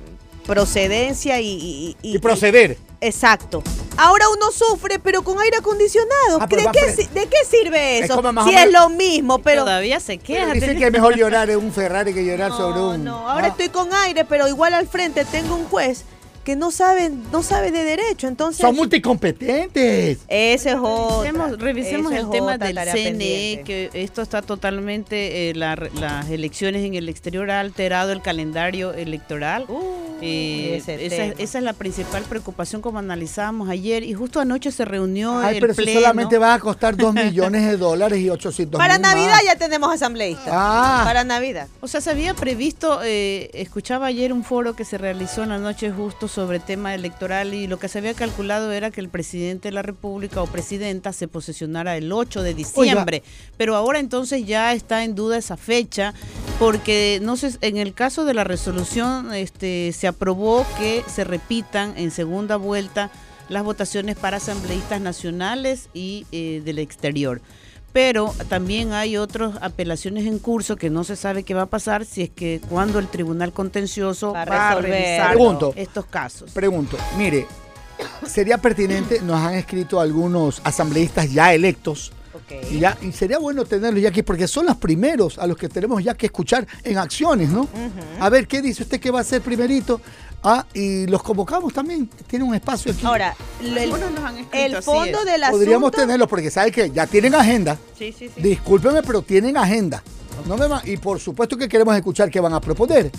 C: procedencia y... y- y-
B: y proceder.
C: Exacto. Ahora uno sufre, pero con aire acondicionado.
B: Ah,
C: ¿De, qué, de qué sirve
B: Es
C: eso?
B: o
C: Si es lo mismo, pero...
D: Todavía se
B: Pero
D: queja.
B: dicen que es mejor llorar en un Ferrari que llorar sobre
C: No,
B: un.
C: no, ahora
B: Ah,
C: estoy con aire, pero igual al frente tengo un juez que no saben, no saben de derecho. Entonces,
B: Son multicompetentes.
C: ese es otro.
D: Revisemos, revisemos el tema del CNE, que esto está totalmente, eh, la- las elecciones en el exterior ha alterado el calendario electoral. Eh,
C: ese
D: esa, es la principal preocupación como analizábamos ayer y justo anoche se reunió
B: Ay,
D: el
B: pero si
D: pleno.
B: solamente va a costar 2 millones de dólares y 800
C: Para
B: mil más.
C: Navidad ya tenemos asambleístas.
B: Ah.
C: Para Navidad.
D: O sea, se había previsto, eh, escuchaba ayer un foro que se realizó en la noche justo sobre tema electoral y lo que se había calculado era que el presidente de la República o presidenta se posesionara el 8 de diciembre. Pero ahora entonces ya está en duda esa fecha porque no sé, en el caso de la resolución este, se aprobó que se repitan en segunda vuelta las votaciones para asambleístas nacionales y eh, del exterior pero también hay otras apelaciones en curso que no se sabe qué va a pasar si es que cuando el tribunal contencioso
C: Va a
D: va a
C: resolverlo.
D: revisar
B: Pregunto.
D: estos casos.
B: Pregunto, mire, sería pertinente, nos han escrito algunos asambleístas ya electos. Y, ya, y sería bueno tenerlos ya aquí porque son los primeros a los que tenemos ya que escuchar en acciones, ¿no? A ver, ¿qué dice usted que va a ser primerito? Ah, y los convocamos también. Tiene un espacio aquí.
C: Ahora, el,
D: Algunos nos han escrito,
C: el fondo del
B: Podríamos
C: asunto.
B: tenerlos porque sabe que ya tienen agenda.
D: Sí, sí, sí.
B: Discúlpeme, pero tienen agenda. No me va- y por supuesto que queremos escuchar qué van a proponer.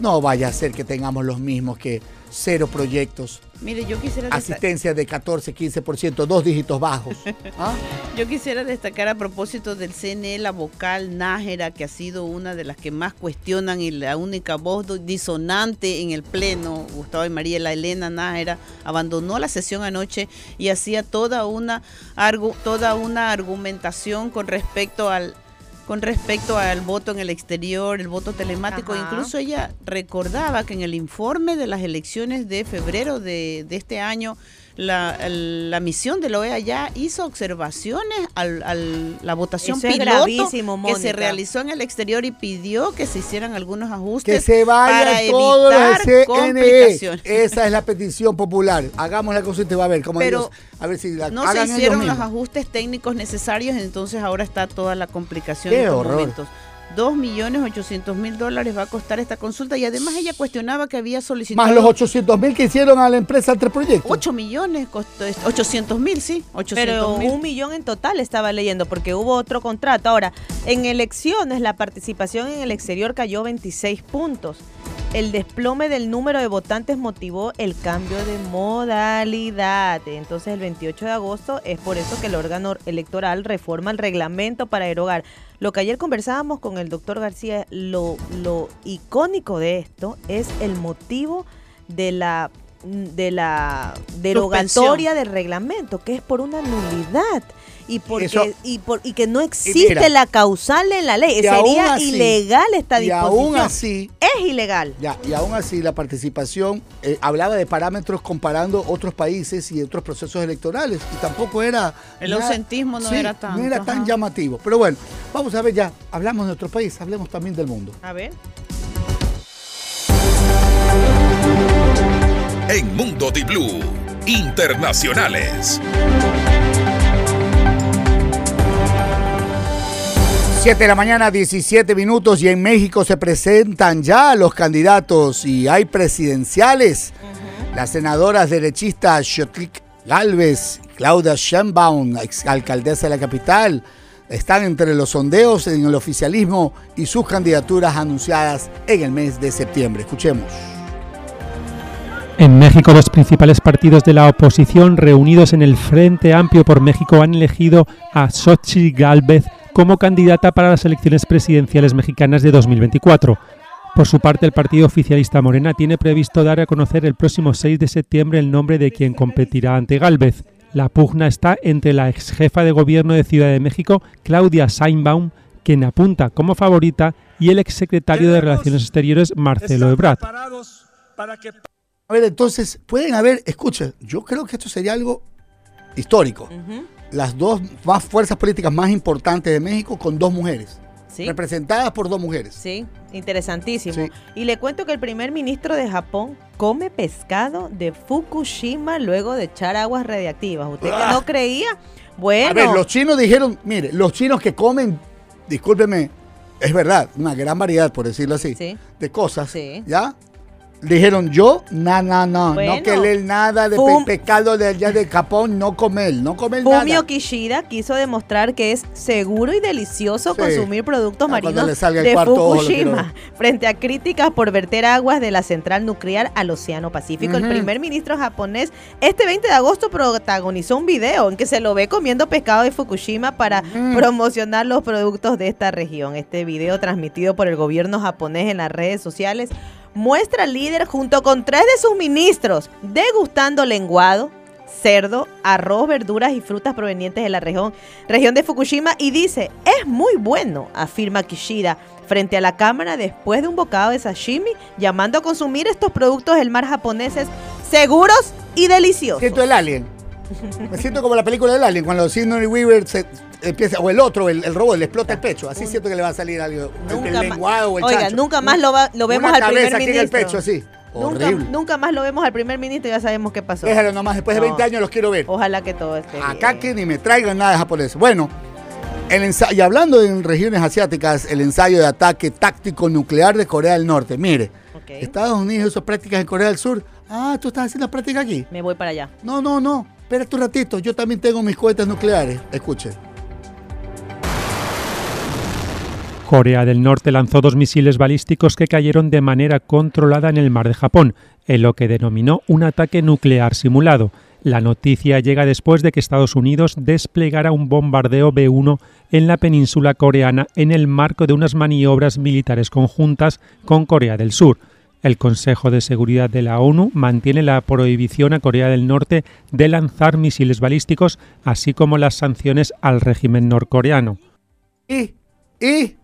B: No vaya a ser que tengamos los mismos que cero proyectos,
D: Mire, yo quisiera,
B: asistencia de 14, 15%, dos dígitos bajos. ¿Ah?
D: yo quisiera destacar a propósito del CNE la vocal Nájera, que ha sido una de las que más cuestionan y la única voz disonante en el Pleno, Gustavo y María la Elena Nájera, abandonó la sesión anoche y hacía toda una, toda una argumentación con respecto al con respecto al voto en el exterior, el voto telemático.
C: Ajá.
D: Incluso ella recordaba que en el informe de las elecciones de febrero de, de este año, la, la misión de la OEA ya hizo observaciones a la votación
C: Eso es
D: piloto que se realizó en el exterior y pidió que se hicieran algunos
B: Que
D: ajustes
B: se
D: para
B: vaya todo
D: evitar
B: CNE.
D: complicaciones.
B: Esa es la petición popular. Hagamos la cosa y te va a ver. Como
D: Pero
B: ellos, a ver si la
D: No se hicieron los ajustes técnicos necesarios, entonces ahora está toda la complicación
B: Qué
D: en estos
B: horror.
D: momentos. 2.800.000 dólares va a costar esta consulta y además ella cuestionaba que había solicitado
B: Más los 800 mil que hicieron a la empresa entre proyectos.
D: 8 millones, costó, 800 mil, sí, 800
C: Pero
D: mil.
C: un millón en total estaba leyendo porque hubo otro contrato. Ahora, en elecciones la participación en el exterior cayó 26 puntos. El desplome del número de votantes motivó el cambio de modalidad. Entonces el 28 de agosto es por eso que el órgano electoral reforma el reglamento para erogar. Lo que ayer conversábamos con el doctor García, lo, lo icónico de esto es el motivo de la de la derogatoria del reglamento, que es por una nulidad y porque
B: Eso-
C: y, por, y que no existe
B: mira,
C: la causal en la ley.
B: y
C: Sería
B: así-
C: ilegal esta
B: y
C: disposición.
B: aún así,
C: es ilegal.
B: Ya, y aún así la participación eh, hablaba de parámetros comparando otros países y otros procesos electorales y tampoco era...
D: El
B: nada-
D: ausentismo no
B: sí,
D: era tanto,
B: No era tan
D: ajá.
B: llamativo. Pero bueno, vamos a ver ya, hablamos de nuestro país, hablemos también del mundo.
C: A ver.
A: En Mundo Di Blue, internacionales.
B: 7 de la mañana, 17 minutos y en México se presentan ya los candidatos y hay presidenciales. Las senadoras derechistas Xotlic Galvez y Claudia Sheinbaum, exalcaldesa de la capital, están entre los sondeos en el oficialismo y sus candidaturas anunciadas en el mes de septiembre. Escuchemos.
I: En México, los principales partidos de la oposición reunidos en el Frente Amplio por México han elegido a Xochitl Gálvez como candidata para las elecciones presidenciales mexicanas de 2024. Por su parte, el partido oficialista Morena tiene previsto dar a conocer el próximo 6 de septiembre el nombre de quien competirá ante Gálvez. La pugna está entre la ex jefa de gobierno de Ciudad de México, Claudia Sheinbaum, quien apunta como favorita, y el exsecretario de Relaciones Exteriores, Marcelo Ebrard.
B: A ver, entonces, pueden haber, escuchen, yo creo que esto sería algo histórico. Las dos más fuerzas políticas más importantes de México con dos mujeres.
C: Sí.
B: Representadas por dos mujeres.
C: Sí, interesantísimo.
B: Sí.
C: Y le cuento que el primer ministro de Japón come pescado de Fukushima luego de echar aguas radiactivas. ¿Usted que
B: Ah.
C: no creía? Bueno,
B: A ver, los chinos dijeron, mire, los chinos que comen, discúlpeme, es verdad, una gran variedad, por decirlo así,
C: Sí.
B: de cosas,
C: Sí.
B: ¿ya? Dijeron yo, no, no, no, no
C: Bueno,
B: querer nada de pe- pescado de allá de Japón, no comer, no comer nada.
C: Fumio Kishida quiso demostrar que es seguro y delicioso
B: Sí.
C: consumir productos
B: Ah,
C: marinos de Fukushima frente a críticas por verter aguas de la central nuclear al Océano Pacífico. El primer ministro japonés este 20 de agosto protagonizó un video en que se lo ve comiendo pescado de Fukushima para promocionar los productos de esta región. Este video transmitido por el gobierno japonés en las redes sociales muestra al líder junto con tres de sus ministros degustando lenguado, cerdo, arroz, verduras y frutas provenientes de la región, región de Fukushima y dice, es muy bueno, afirma Kishida frente a la cámara después de un bocado de sashimi, llamando a consumir estos productos del mar japoneses seguros y deliciosos.
B: Siento el alien. Me siento como la película del alien, cuando Sigourney Weaver se empieza, o el otro, el, el robot, le explota el pecho. Así siento que le va a salir algo.
C: Nunca
B: el lenguado o el
C: Oiga,
B: chancho.
C: nunca más lo, va- lo vemos
B: Una
C: al primer
B: cabeza aquí
C: ministro.
B: en el pecho, así.
C: Nunca,
B: Horrible.
C: nunca más lo vemos al primer ministro y ya sabemos qué pasó.
B: Déjalo nomás, después de
C: No.
B: 20 años los quiero ver.
C: Ojalá que todo esté
B: Acá
C: bien.
B: que ni me traigan nada de japonés. Bueno, el y hablando en regiones asiáticas, el ensayo de ataque táctico nuclear de Corea del Norte. Mire,
C: Ok.
B: Estados Unidos hizo prácticas en Corea del Sur. Ah, tú estás haciendo prácticas aquí.
C: Me voy para allá.
B: No, no, no. Espérate un ratito. Yo también tengo mis cohetes nucleares. Escuchen.
I: Corea del Norte lanzó dos misiles balísticos que cayeron de manera controlada en el mar de Japón, en lo que denominó un ataque nuclear simulado. La noticia llega después de que Estados Unidos desplegara un bombardeo B-1 en la península coreana en el marco de unas maniobras militares conjuntas con Corea del Sur. El Consejo de Seguridad de la ONU mantiene la prohibición a Corea del Norte de lanzar misiles balísticos, así como las sanciones al régimen norcoreano.
B: ¿Y? ¿Y?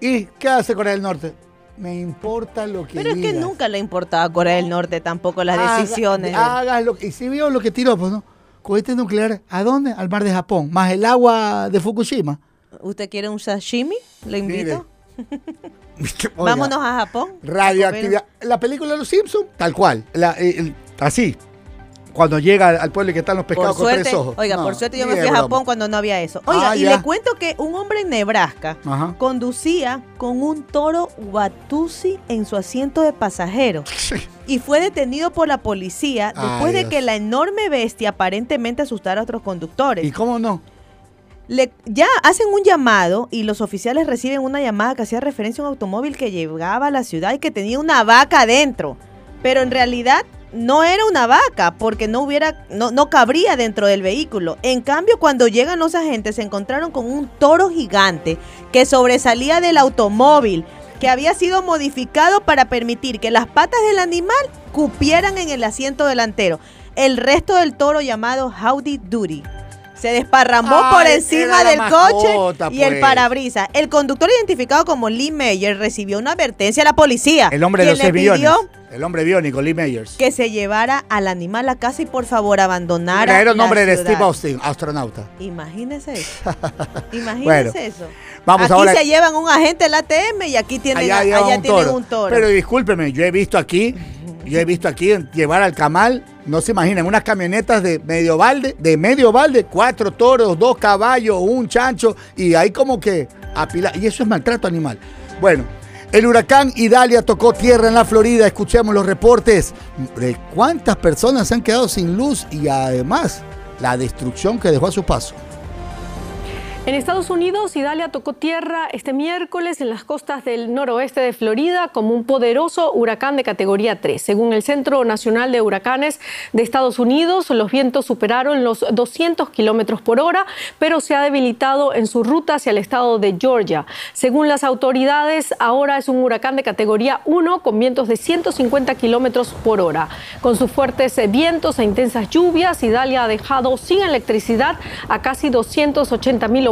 B: ¿Y qué hace Corea del Norte? Me importa lo que
C: Pero es que nunca le importaba a Corea del Norte tampoco las
B: Haga-
C: decisiones.
B: Hagas lo que... Y si vio lo que tiró, pues no. Cohetes nucleares, ¿a dónde? Al mar de Japón. Más el agua de Fukushima.
C: ¿Usted quiere un sashimi? Le invito.
B: Oiga,
C: Vámonos a Japón.
B: Radioactividad. La película de los Simpsons, tal cual. La- eh, el- así. Cuando llega al pueblo y que están los
C: Por
B: pescados con tres ojos.
C: oiga,
B: No,
C: por suerte yo me fui a
B: broma.
C: Japón cuando no había eso. Oiga,
B: Ah,
C: y
B: ya.
C: le cuento que un hombre en Nebraska
B: Ajá.
C: conducía con un toro Watusi en su asiento de pasajero y fue detenido por la policía
B: Ay,
C: después de que la enorme bestia aparentemente asustara a otros conductores.
B: ¿Y cómo no?
C: Ya hacen un llamado y los oficiales reciben una llamada que hacía referencia a un automóvil que llegaba a la ciudad y que tenía una vaca adentro. Pero en realidad no era una vaca porque no hubiera, no, no cabría dentro del vehículo. En cambio, cuando llegan los agentes se encontraron con un toro gigante que sobresalía del automóvil que había sido modificado para permitir que las patas del animal cupieran en el asiento delantero. El resto del toro llamado Howdy Doody se desparramó
B: Ay,
C: por encima del
B: mascota,
C: coche y el
B: pues.
C: parabrisas. El conductor identificado como Lee Meyer recibió una advertencia a la policía.
B: El hombre de los billones. El hombre biónico, Lee Meyers.
C: que se llevara al animal a casa y por favor abandonara
B: Era el nombre de. Steve Austin, astronauta.
C: Imagínese eso. Imagínese
B: Bueno,
C: eso.
B: vamos
C: aquí
B: ahora-
C: se llevan un agente del ATM y aquí tienen,
B: Allá,
C: allá,
B: lleva un,
C: tienen
B: toro.
C: un toro.
B: Pero discúlpeme, yo he visto aquí, yo he visto aquí llevar al camal, no se imaginan, unas camionetas de medio balde, de medio balde, cuatro toros, dos caballos, un chancho, y ahí como que apilar. Y eso es maltrato animal. Bueno, el huracán Idalia tocó tierra en la Florida. Escuchemos los reportes de cuántas personas se han quedado sin luz y además la destrucción que dejó a su paso.
J: En Estados Unidos, Idalia tocó tierra este miércoles en las costas del noroeste de Florida como un poderoso huracán de categoría 3. Según el Centro Nacional de Huracanes de Estados Unidos, los vientos superaron los 200 kilómetros por hora, pero se ha debilitado en su ruta hacia el estado de Georgia. Según las autoridades, ahora es un huracán de categoría 1 con vientos de 150 kilómetros por hora. Con sus fuertes vientos e intensas lluvias, Idalia ha dejado sin electricidad a casi 280 mil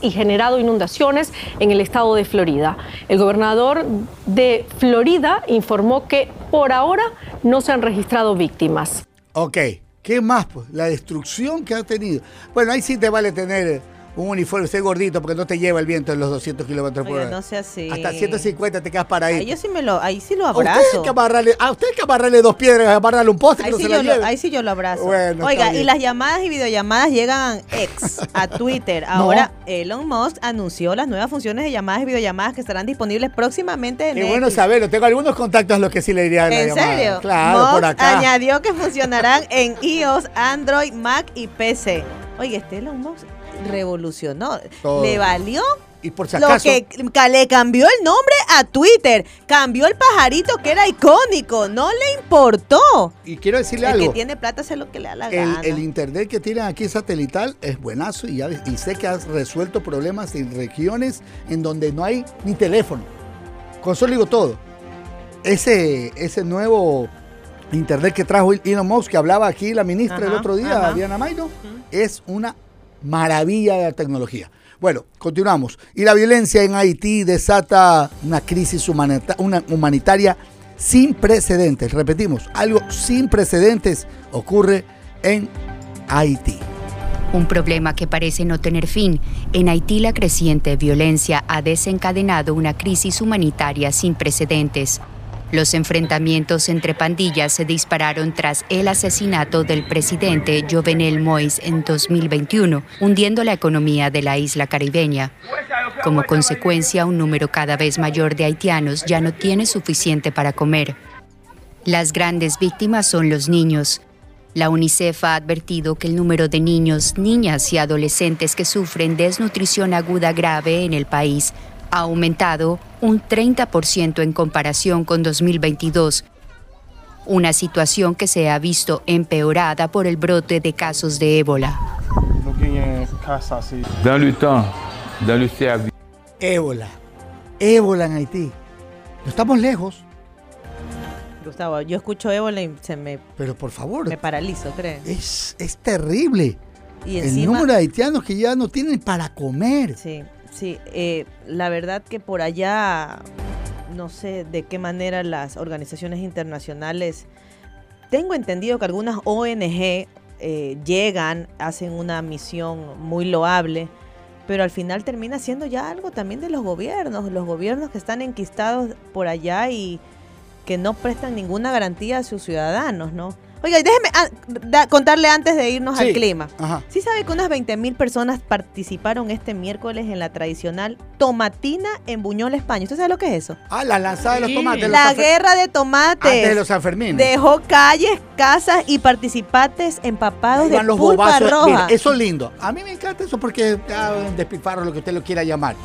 J: y generado inundaciones en el estado de Florida. El gobernador de Florida informó que por ahora no se han registrado víctimas.
B: Ok, ¿qué más? Pues la destrucción que ha tenido. Bueno, ahí sí te vale tener un uniforme, usted gordito porque no te lleva el viento en los 200 kilómetros por hora.
C: no sea así.
B: Hasta 150 te quedas para ahí.
C: Ahí yo sí me lo, ahí sí lo
B: A usted hay
C: abrazo.
B: que amarrarle, a usted hay que amarrarle dos piedras, amarrarle un poste que
C: Ahí
B: no
C: sí,
B: se
C: yo lo,
B: lleve.
C: ahí sí yo lo abrazo.
B: Bueno,
C: Oiga, y las llamadas y videollamadas llegan ex, a Twitter. Ahora Elon Musk anunció las nuevas funciones de llamadas y videollamadas que estarán disponibles próximamente en
B: Qué bueno saberlo. Tengo algunos contactos a los que sí le diría la
C: ¿En serio?
B: Claro,
C: Musk
B: por acá.
C: añadió que funcionarán en iOS, Android, Mac y PC. Oye, este Elon Musk revolucionó.
B: Todo.
C: Le valió
B: Y por si
C: lo
B: acaso,
C: que ca- le cambió el nombre a Twitter. Cambió el pajarito que era icónico. No le importó.
B: y quiero decirle
C: El que
B: algo.
C: tiene plata hace lo que le da la
B: El,
C: gana.
B: el internet que tienen aquí satelital es buenazo y, ya, y sé que has resuelto problemas en regiones en donde no hay ni teléfono. Con eso le digo todo. Ese, ese nuevo internet que trajo Elon Musk, que hablaba aquí la ministra el otro día,
C: ajá.
B: Diana Mayno, es una maravilla de la tecnología. Bueno, continuamos. Y la violencia en Haití desata una crisis humanitaria sin precedentes. Repetimos, algo sin precedentes ocurre en Haití.
K: Un problema que parece no tener fin. En Haití la creciente violencia ha desencadenado una crisis humanitaria sin precedentes. Los enfrentamientos entre pandillas se dispararon tras el asesinato del presidente Jovenel Moïse en 2021, hundiendo la economía de la isla caribeña. Como consecuencia, un número cada vez mayor de haitianos ya no tiene suficiente para comer. Las grandes víctimas son los niños. La UNICEF ha advertido que el número de niños, niñas y adolescentes que sufren desnutrición aguda grave en el país ha aumentado un 30% en comparación con 2022, una situación que se ha visto empeorada por el brote de casos de ébola.
B: Ébola. Ébola en Haití. No estamos lejos,
C: Gustavo, yo escucho ébola y se me,
B: pero por favor,
C: me paralizo, ¿crees?
B: es, es terrible.
C: Y
B: el número de haitianos que ya no tienen para comer.
C: Sí, sí. eh, la verdad que por allá, no sé de qué manera las organizaciones internacionales, tengo entendido que algunas ONG eh, llegan, hacen una misión muy loable, pero al final termina siendo ya algo también de los gobiernos, los gobiernos que están enquistados por allá y que no prestan ninguna garantía a sus ciudadanos, ¿no? Oiga, y déjeme ah, da- contarle antes de irnos
B: Sí.
C: al clima.
B: Ajá.
C: ¿Sí sabe que unas 20 mil personas participaron este miércoles en la tradicional tomatina en Buñol, España? ¿Usted sabe lo que es eso?
B: Ah, la lanzada de los
D: Sí.
B: tomates. los
C: La
B: Sanfer-
C: guerra de tomates.
B: Antes de los Sanfermines.
C: Dejó calles, casas y participantes empapados de
B: Iban los
C: pulpa
B: bobazos.
C: roja.
B: Mira, eso es lindo. A mí me encanta eso porque ah, despilfarro, lo que usted lo quiera llamar.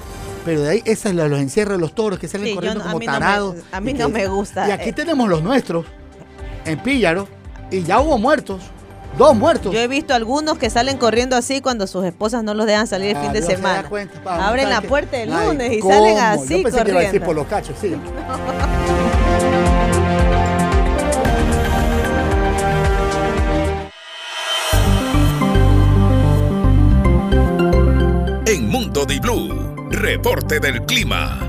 B: Pero de ahí, esos son los encierros de los toros que salen
C: Sí, yo
B: corriendo
C: no- a
B: como
C: no me-
B: tarados.
C: a mí no
B: que-
C: me gusta.
B: Y aquí
C: Eh.
B: tenemos los nuestros, en Píllaro, y ya hubo muertos. Dos muertos.
C: Yo he visto algunos que salen corriendo así cuando sus esposas no los dejan salir el
B: Ah,
C: fin de
B: Dios se
C: semana.
B: da cuenta, pa,
C: Abren
B: ¿sabe
C: la puerta el
B: Ay,
C: lunes y
B: ¿cómo?
C: salen así
B: Yo pensé que iba a decir
C: corriendo.
B: por los cachos, sí.
A: En Mundo Di Blue, reporte del clima.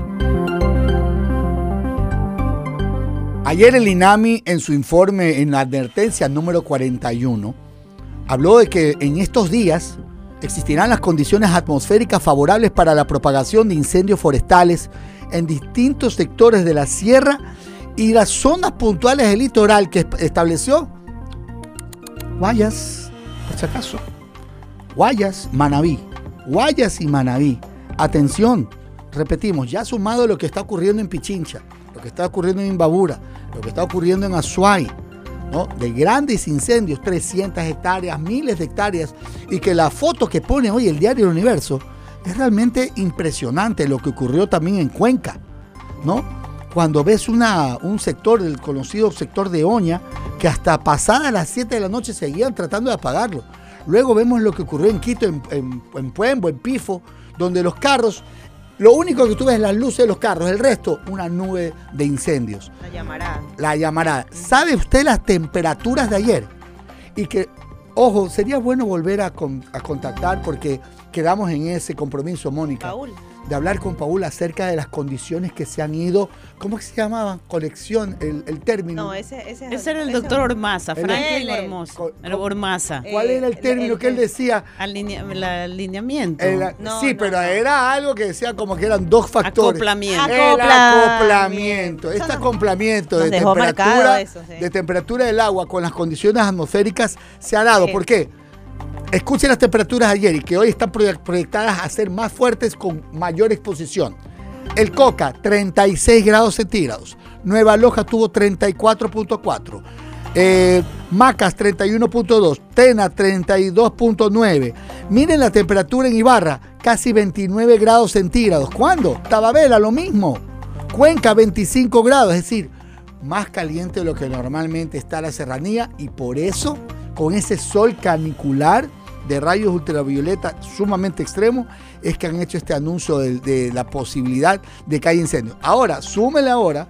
B: Ayer el INAMI en su informe en la advertencia número 41 habló de que en estos días existirán las condiciones atmosféricas favorables para la propagación de incendios forestales en distintos sectores de la sierra y las zonas puntuales del litoral que estableció Guayas, por si acaso. Guayas, Manabí. Guayas y Manabí. Atención, repetimos, ya sumado lo que está ocurriendo en Pichincha, lo que está ocurriendo en Imbabura, lo que está ocurriendo en Azuay, ¿no? de grandes incendios, 300 hectáreas, miles de hectáreas, y que la foto que pone hoy el diario El Universo es realmente impresionante lo que ocurrió también en Cuenca, ¿no? Cuando ves una, un sector, el conocido sector de Oña, que hasta pasadas las 7 de la noche seguían tratando de apagarlo. Luego vemos lo que ocurrió en Quito, en, en, en Puembo, en Pifo, donde los carros, lo único que tú ves es las luces de los carros, el resto, una nube de incendios.
C: La llamará.
B: La llamará. ¿Sabe usted las temperaturas de ayer? Y que, ojo, sería bueno volver a, con- a contactar porque quedamos en ese compromiso, Mónica.
C: Paul.
B: De hablar con Paul acerca de las condiciones que se han ido. ¿Cómo que se llamaba? Colección, el, el término.
C: No, ese, ese,
D: Ese era el
C: ese-
D: doctor Ormaza, Franklin Ormaza.
B: ¿Cuál era el término
C: el-
B: que él decía?
D: Alinea- el alineamiento.
B: El-
C: No,
B: sí,
C: no,
B: pero
C: no.
B: era algo que decía como que eran dos factores.
D: Acoplamiento.
B: El
C: Acoplamiento.
B: Este acoplamiento de temperatura,
C: marcado eso, sí.
B: de temperatura del agua con las condiciones atmosféricas se ha dado.
C: Sí.
B: ¿Por qué? Escuchen las temperaturas ayer y que hoy están proye- proyectadas a ser más fuertes con mayor exposición. El Coca, 36 grados centígrados. Nueva Loja tuvo 34.4. Eh, Macas 31.2, Tena 32.9. Miren la temperatura en Ibarra, casi 29 grados centígrados. ¿Cuándo? Tababela, lo mismo. Cuenca 25 grados, es decir, más caliente de lo que normalmente está la serranía y por eso, con ese sol canicular de rayos ultravioleta sumamente extremo, es que han hecho este anuncio de, la posibilidad de que haya incendios. Ahora, súmele ahora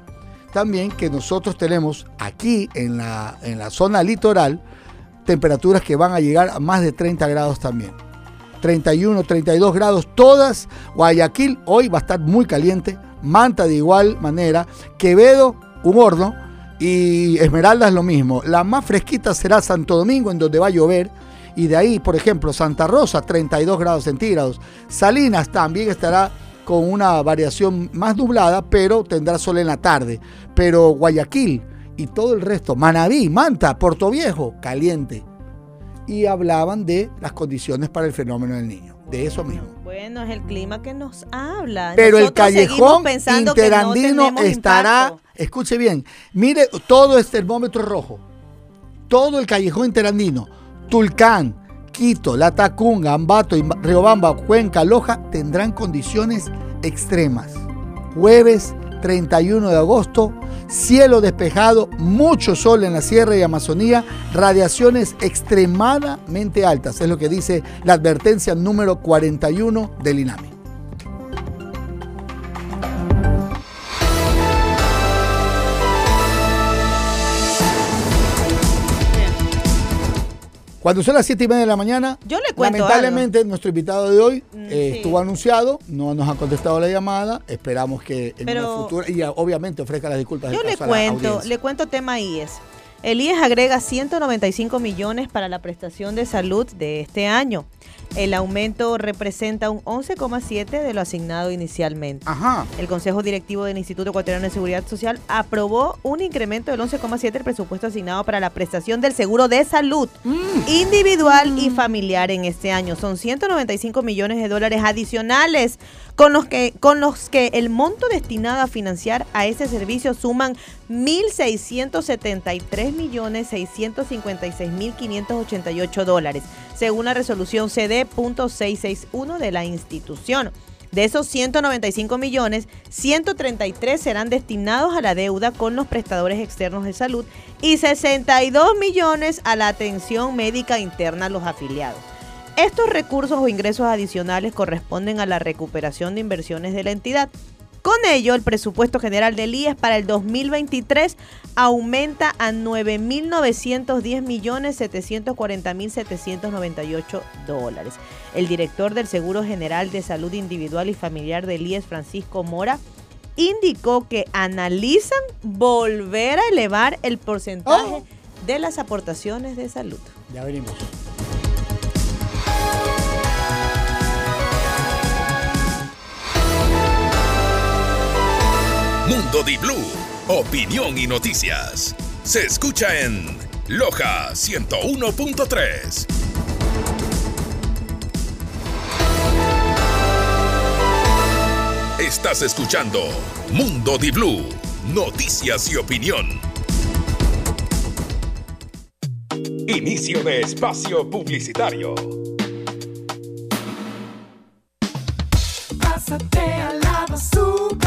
B: también que nosotros tenemos aquí en la, en la zona litoral temperaturas que van a llegar a más de 30 grados también. 31, 32 grados, todas. Guayaquil hoy va a estar muy caliente. Manta de igual manera. Quevedo, un. Y Esmeraldas lo mismo. La más fresquita será Santo Domingo, en donde va a llover. Y de ahí, por ejemplo, Santa Rosa, 32 grados centígrados. Salinas también estará con una variación más nublada, pero tendrá sol en la tarde. Pero Guayaquil y todo el resto, Manabí, Manta, Puerto Viejo, caliente. Y hablaban de las condiciones para el fenómeno del niño, de eso mismo.
C: Bueno, es el clima que nos habla.
B: Pero el
C: Nosotros
B: callejón
C: no
B: interandino estará,
C: impacto.
B: escuche bien, mire, todo es termómetro rojo. Todo el callejón interandino, Tulcán, Quito, La Tacunga, Ambato, Riobamba, Cuenca, Loja, tendrán condiciones extremas. Jueves 31 de agosto, cielo despejado, mucho sol en la sierra y Amazonía, radiaciones extremadamente altas, es lo que dice la advertencia número 41 del INAMI. Cuando son las 7 y media de la mañana,
C: Yo le cuento
B: lamentablemente nuestro invitado de hoy
C: Mm,
B: eh,
C: sí.
B: estuvo anunciado, no nos ha contestado la llamada, esperamos que en una futura, y obviamente ofrezca las disculpas.
C: Yo le cuento, le cuento tema IES. El IES agrega 195 millones para la prestación de salud de este año. El aumento representa un 11,7 de lo asignado inicialmente.
B: Ajá.
C: El Consejo Directivo del Instituto Ecuatoriano de Seguridad Social aprobó un incremento del 11,7 del presupuesto asignado para la prestación del seguro de salud individual y familiar en este año. Son 195 millones de dólares adicionales con los que con los que el monto destinado a financiar a ese servicio suman 1.673 millones 656 mil 588 dólares, según la resolución CD.661 de la institución. De esos 195 millones, 133 serán destinados a la deuda con los prestadores externos de salud y 62 millones a la atención médica interna a los afiliados. Estos recursos o ingresos adicionales corresponden a la recuperación de inversiones de la entidad. Con ello, el presupuesto general del IES para el 2023 aumenta a 9.910.740.798 dólares. El director del Seguro General de Salud Individual y Familiar del IES, Francisco Mora, indicó que analizan volver a elevar el porcentaje de las aportaciones de salud.
B: Ya venimos.
A: Mundo Di Blue, opinión y noticias. Se escucha en Loja 101.3. Estás escuchando Mundo Di Blue, noticias y opinión. Inicio de espacio publicitario.
E: Pásate al lado super.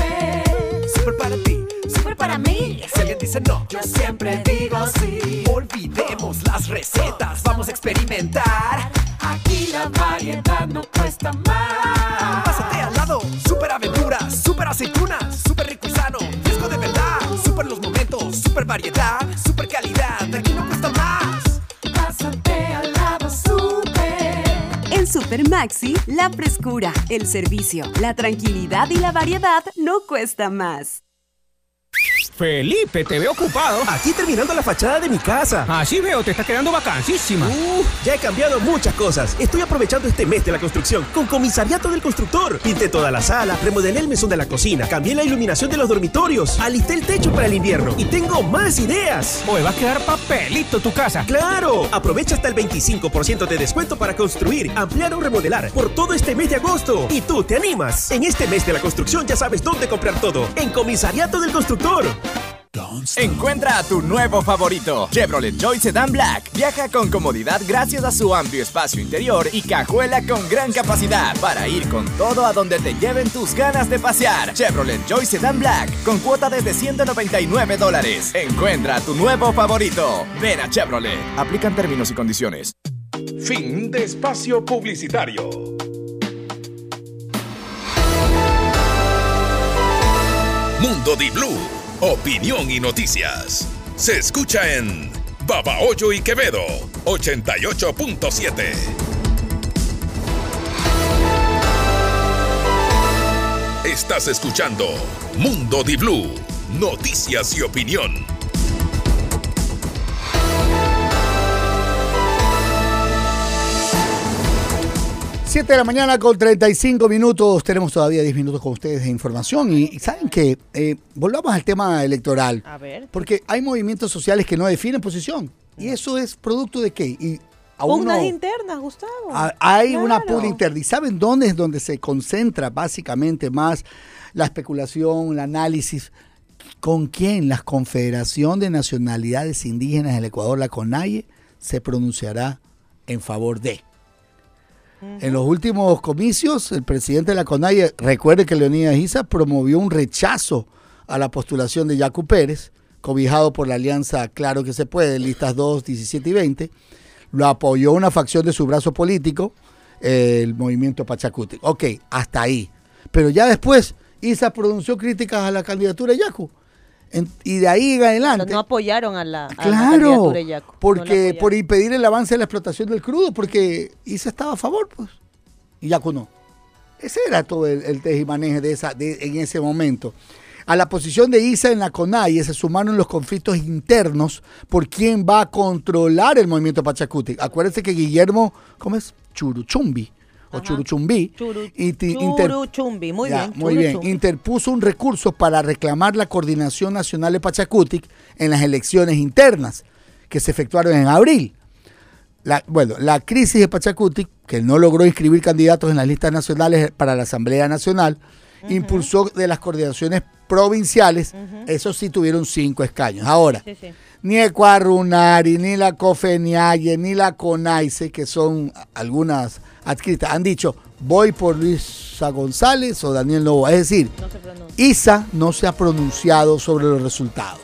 E: Super para ti, super para mí. Si alguien dice no, yo siempre digo sí. Olvidemos las recetas, vamos a experimentar. Aquí la variedad no cuesta más. Pásate al lado, super aventuras, super aceitunas, super rico y sano, fresco de verdad. Super los momentos, super variedad, super calidad. Super.
L: Maxi, la frescura, el servicio, la tranquilidad y la variedad no cuesta más.
M: Felipe, te veo ocupado.
N: Aquí terminando la fachada de mi casa.
M: Así veo, te está quedando vacancísima.
N: Uh, ya he cambiado muchas cosas. Estoy aprovechando este mes de la construcción con Comisariato del Constructor. Pinté toda la sala, remodelé el mesón de la cocina, cambié la iluminación de los dormitorios, alisté el techo para el invierno y tengo más ideas.
M: Oye, va a quedar papelito tu casa.
N: ¡Claro! Aprovecha hasta el 25% de descuento para construir, ampliar o remodelar por todo este mes de agosto. ¿Y tú te animas? En este mes de la construcción ya sabes dónde comprar todo. En Comisariato del Constructor.
O: Encuentra a tu nuevo favorito, Chevrolet Joy Sedan Black. Viaja con comodidad gracias a su amplio espacio interior y cajuela con gran capacidad para ir con todo a donde te lleven tus ganas de pasear. Chevrolet Joy Sedan Black con cuota desde 199 dólares. Encuentra a tu nuevo favorito. Ven a Chevrolet. Aplican términos y condiciones.
A: Fin de espacio publicitario. Mundo Di Blue, opinión y noticias. Se escucha en Babahoyo y Quevedo, 88.7. Estás escuchando Mundo Di Blue, noticias y opinión.
B: Siete de la mañana con 35 minutos. Tenemos todavía 10 minutos con ustedes de información. Y, y saben que eh, volvamos al tema electoral.
C: A ver.
B: Porque hay movimientos sociales que no definen posición. ¿Y eso es producto de qué? Y a
C: Pugnas
B: uno-
C: internas, Gustavo.
B: a- hay una pugna interna. ¿Y saben dónde es donde se concentra básicamente más la especulación, el análisis? ¿Con quién? La Confederación de Nacionalidades Indígenas del Ecuador, la CONAIE, se pronunciará en favor de. En los últimos comicios, el presidente de la CONAIE, recuerde que Leonidas Isa promovió un rechazo a la postulación de Yacu Pérez, cobijado por la alianza Claro que se puede, listas 2, 17 y 20. Lo apoyó una facción de su brazo político, el movimiento Pachacuti. Ok, hasta ahí. Pero ya después, Isa pronunció críticas a la candidatura de Yacu. En- y de ahí en adelante.
C: No apoyaron a la, a la
B: Claro,
C: de Yaco. No la
B: porque
C: apoyaron.
B: por impedir el avance de la explotación del crudo, porque Isa estaba a favor, pues, y Yacu no. Ese era todo el, el tejimaneje de esa, de, en ese momento. A la posición de Isa en la CONAIE se sumaron los conflictos internos por quién va a controlar el movimiento Pachacuti. Acuérdense que Guillermo, ¿cómo es? Churuchumbi, o Churuchumbí,
C: Churu-
B: y
C: Churuchumbi, muy
B: ya,
C: bien.
B: Muy bien.
C: Churuchumbi.
B: Interpuso un recurso para reclamar la coordinación nacional de Pachacutic en las elecciones internas que se efectuaron en abril. La, bueno, la crisis de Pachacutic, que no logró inscribir candidatos en las listas nacionales para la Asamblea Nacional, impulsó de las coordinaciones provinciales, esos sí tuvieron cinco escaños. Ahora,
C: Sí, sí.
B: ni Ecuarunari, ni la COFENIAYE, ni la CONAICE, que son algunas adscritas, han dicho, voy por Luisa González o Daniel Novoa. Es decir, ISA no se ha pronunciado sobre los resultados,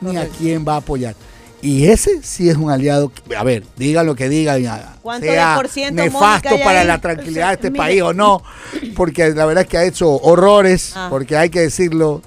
B: ni a quién va a apoyar. Y ese sí es un aliado, que- a ver, digan lo que digan, ya,
C: ¿Cuánto
B: sea
C: por ciento,
B: nefasto
C: Mónica,
B: para la tranquilidad de este
C: Mire.
B: país o no, porque la verdad es que ha hecho horrores,
C: Ah.
B: porque hay que decirlo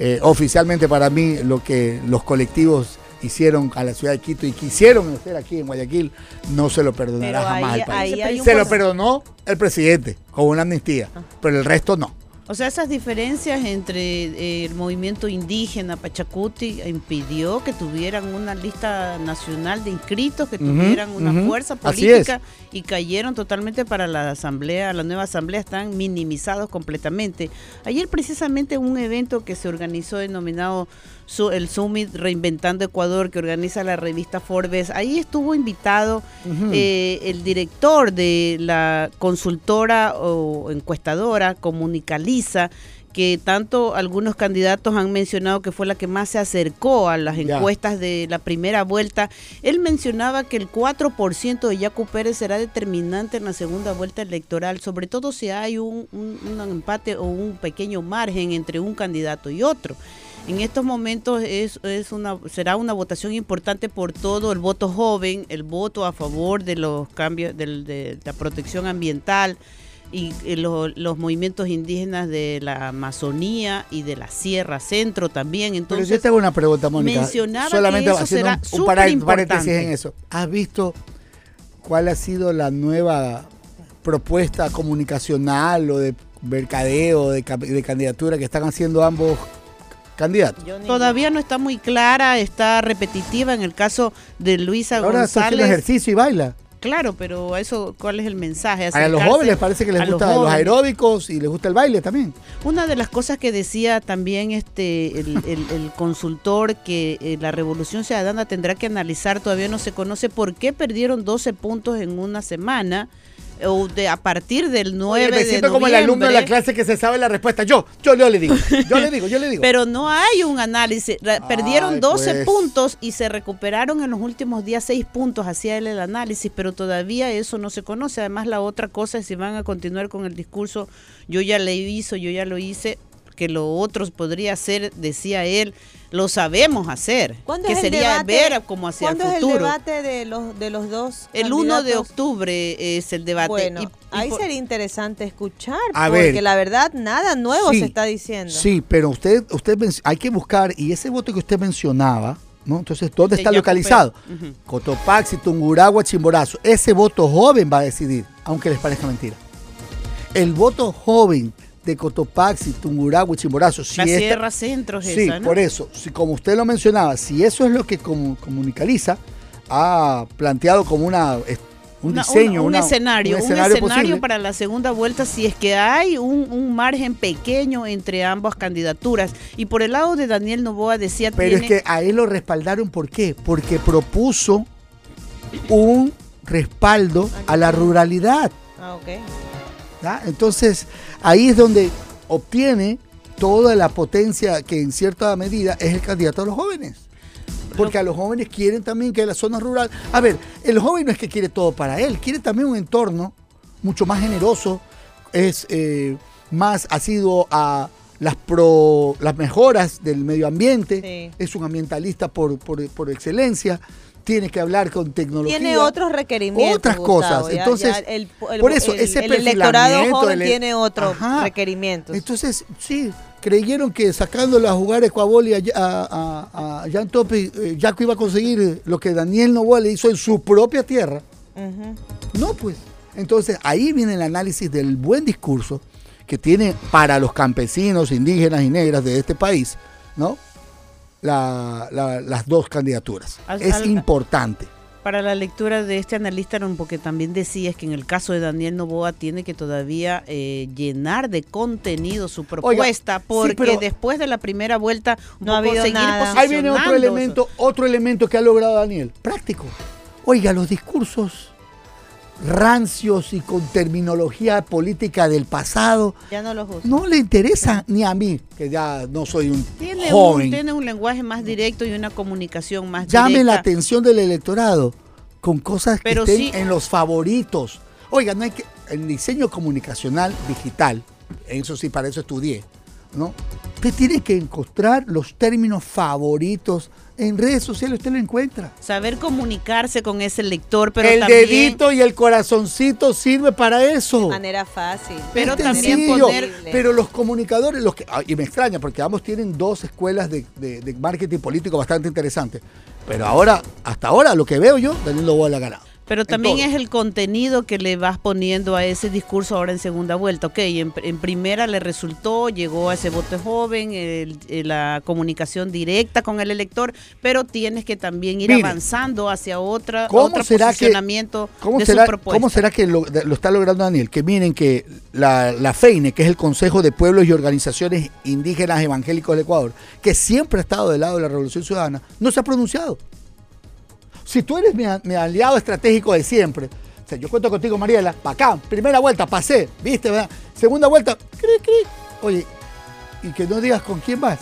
B: eh, oficialmente para mí, lo que los colectivos hicieron a la ciudad de Quito y quisieron hacer aquí en Guayaquil, no se lo perdonará
C: Pero
B: jamás
C: ahí-
B: al país.
C: ahí
B: Se lo perdonó el presidente con una amnistía, pero el resto no.
D: O sea, esas diferencias entre eh, el movimiento indígena Pachacuti impidió que tuvieran una lista nacional de inscritos, que tuvieran una fuerza política y cayeron totalmente para la asamblea, la nueva asamblea están minimizados completamente. Ayer precisamente un evento que se organizó denominado su- el Summit Reinventando Ecuador que organiza la revista Forbes, ahí estuvo invitado eh, el director de la consultora o encuestadora Comunicaliza, que tanto algunos candidatos han mencionado que fue la que más se acercó a las encuestas de la primera vuelta. Él mencionaba que el 4% de Yacu Pérez será determinante en la segunda vuelta electoral, sobre todo si hay un, un- un empate o un pequeño margen entre un candidato y otro. En estos momentos es, es una, será una votación importante por todo el voto joven, el voto a favor de los cambios de, la protección ambiental y eh, lo- los movimientos indígenas de la Amazonía y de la Sierra Centro también.
B: Pero yo te hago una pregunta, Mónica.
D: mencionaba
B: Solamente
D: que eso
B: haciendo
D: será
B: un, paréntesis en eso. ¿Has visto cuál ha sido la nueva propuesta comunicacional o de mercadeo, de, de candidatura que están haciendo ambos candidatos.
D: Todavía no está muy clara, está repetitiva en el caso de Luisa
B: Ahora está haciendo
D: González.
B: ejercicio y baila.
D: Claro, pero eso, ¿cuál es el mensaje?
B: A los jóvenes parece que les
D: a los
B: gusta los,
D: jóvenes.
B: aeróbicos y les gusta el baile también.
D: Una de las cosas que decía también este el, el- el consultor que eh, la Revolución Ciudadana tendrá que analizar, todavía no se conoce por qué perdieron 12 puntos en una semana o de, a partir del 9
B: Oye, me
D: de
B: siento como el alumno de la clase que se sabe la respuesta. Yo, yo, yo le digo, yo le digo, yo le digo.
D: Pero no hay un análisis. Perdieron
B: Ay,
D: 12
B: pues.
D: puntos y se recuperaron en los últimos días 6 puntos, hacía él el análisis, pero todavía eso no se conoce. Además, la otra cosa es si van a continuar con el discurso, yo ya le hizo, yo ya lo hice, que lo otro podría hacer, decía él, lo sabemos hacer.
C: ¿Cuándo
D: que
C: es el
D: sería
C: debate?
D: ver como hacia el
C: ¿Cuándo es el
D: futuro.
C: debate de los, de los dos?
D: el 1 de
C: candidatos?
D: octubre es el debate.
C: Bueno,
D: y- y
C: ahí
D: por-
C: sería interesante escuchar,
B: A
C: porque
B: ver.
C: la verdad nada nuevo
B: Sí,
C: se está diciendo.
B: Sí, pero usted, usted hay que buscar, y ese voto que usted mencionaba, ¿no? Entonces, ¿dónde
D: De
B: está localizado? Cotopaxi, Tunguragua, Chimborazo. Ese voto joven va a decidir, aunque les parezca mentira. El voto joven de Cotopaxi, Tunguragua y Chimborazo. Si
D: La
B: esta-
D: Sierra Centro es
B: Sí,
D: esa, ¿no?
B: por eso, si como usted lo mencionaba, si eso es lo que comu- Comunicaliza ha planteado como una, un
D: Una-
B: diseño,
D: un,
B: una-
D: escenario, un
B: un
D: escenario,
B: posible.
D: para la segunda vuelta si es que hay un, un margen pequeño entre ambas candidaturas. Y por el lado de Daniel Novoa decía
B: Pero es que a él lo respaldaron, ¿por qué? Porque propuso un respaldo a la ruralidad.
C: Ah, ok.
B: Entonces, ahí es donde obtiene toda la potencia que en cierta medida es el candidato a los jóvenes. Porque a los jóvenes quieren también que la zona rural... A ver, el joven no es que quiere todo para él, quiere también un entorno mucho más generoso, es eh, más asiduo a las, pro, las mejoras del medio ambiente, es un ambientalista por, por, por excelencia, tiene que hablar con tecnología.
C: Tiene otros requerimientos.
B: Otras
C: Gustavo,
B: cosas.
C: ya-
B: Entonces,
C: ya el, el-
B: por eso,
C: el-
B: ese
C: el electorado joven
B: el-
C: tiene otros requerimientos.
B: Entonces, sí, creyeron que sacándolo a jugar Ecuaboli a, a, a, a Jan Topi, eh, Jaco iba a conseguir lo que Daniel Novoa le hizo en su propia tierra. No, pues. Entonces, ahí viene el análisis del buen discurso que tiene para los campesinos, indígenas y negras de este país, ¿no? La- la- las dos candidaturas.
D: Al-
B: es
D: al-
B: importante.
D: para la lectura de este analista, porque también decías que en el caso de Daniel Novoa tiene que todavía eh, llenar de contenido su propuesta, porque después de la primera vuelta
C: No ha habido nada.
B: Ahí viene otro elemento, otro elemento que ha logrado Daniel, práctico. Oiga, los discursos rancios y con terminología política del pasado
C: Ya no los uso.
B: no le interesa ni a mí, que ya no soy un
D: Tiene un,
B: joven.
D: tiene un lenguaje más directo y una comunicación más
B: Llame la
D: directa.
B: atención del electorado con cosas que estén
D: sí-
B: en los favoritos. Oiga, no hay que el diseño comunicacional digital, eso sí, para eso estudié, ¿no? Usted tiene que encontrar los términos favoritos en redes sociales, usted lo encuentra.
D: Saber comunicarse con ese lector, pero
B: el
D: también...
B: dedito y el corazoncito sirve para eso.
C: De manera fácil.
D: Pero
B: Es
D: también poner-
B: Pero los comunicadores, los que, ah, y me extraña porque ambos tienen dos escuelas de, de- de marketing político bastante interesantes. Pero ahora, hasta ahora, lo que veo yo, Daniel Novoa la ganado.
D: Pero también es el contenido que le vas poniendo a ese discurso ahora en segunda vuelta. Ok, en, en primera le resultó, llegó a ese voto joven, el- el- la comunicación directa con el elector, pero tienes que también ir
B: Mire,
D: avanzando hacia otra,
B: ¿Cómo
D: otro
B: será que,
D: posicionamiento
B: cómo
D: de
B: será,
D: su propuesta.
B: cómo será que lo, lo está logrando Daniel? Que miren que la, la FEINE, que es el Consejo de Pueblos y Organizaciones Indígenas Evangélicos del Ecuador, que siempre ha estado del lado de la Revolución Ciudadana, no se ha pronunciado. Si tú eres mi, aliado estratégico de siempre, o sea, yo cuento contigo, Mariela, acá, primera vuelta, pasé, viste, ¿verdad? Segunda vuelta, cri, cri. Oye, y que no digas con quién vas.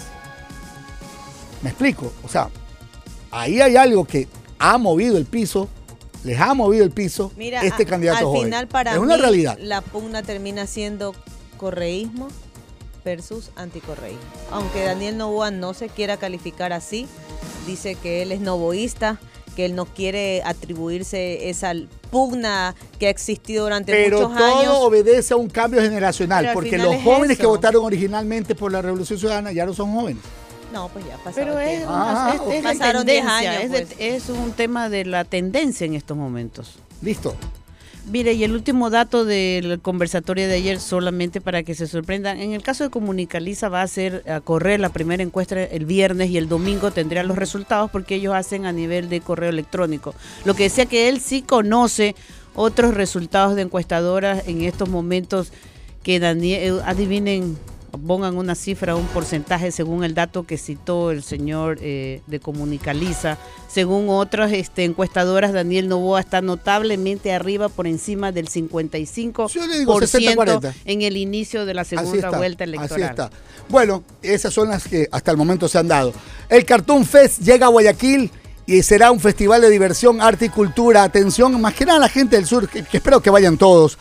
B: Me explico, o sea, ahí hay algo que ha movido el piso, les ha movido el piso
C: Mira,
B: este
C: a-
B: candidato
C: al
B: joven.
C: final para
B: es una
C: mí
B: realidad.
C: la pugna termina siendo correísmo versus anticorreísmo. Aunque Daniel Novoa no se quiera calificar así, dice que él es novoísta, que él no quiere atribuirse esa pugna que ha existido durante
B: Pero
C: muchos
B: todo
C: años.
B: obedece a un cambio generacional,
C: Pero al
B: porque los
C: es
B: jóvenes que votaron originalmente por la Revolución Ciudadana ya no son jóvenes.
C: No, pues ya pasó.
D: Pero es,
C: el
D: una-
B: Ah,
D: es- es
C: Pasaron 10
D: tendencia,
C: años,
D: es, de-
C: pues.
D: es un tema de la tendencia en estos momentos.
B: Listo.
D: Mire, y el último dato del conversatorio de ayer, solamente para que se sorprendan, en el caso de Comunicaliza va a ser a correr la primera encuesta el viernes y el domingo tendría los resultados porque ellos hacen a nivel de correo electrónico. Lo que decía que él sí conoce otros resultados de encuestadoras en estos momentos que Daniel, eh, adivinen pongan una cifra, un porcentaje según el dato que citó el señor eh, de Comunicaliza. Según otras este, encuestadoras, Daniel Novoa está notablemente arriba por encima del 55% en el inicio de la segunda vuelta electoral. Así está.
B: Bueno, esas son las que hasta el momento se han dado. El Cartoon Fest llega a Guayaquil y será un festival de diversión, arte y cultura. Atención, más que nada a la gente del sur, que espero que vayan todos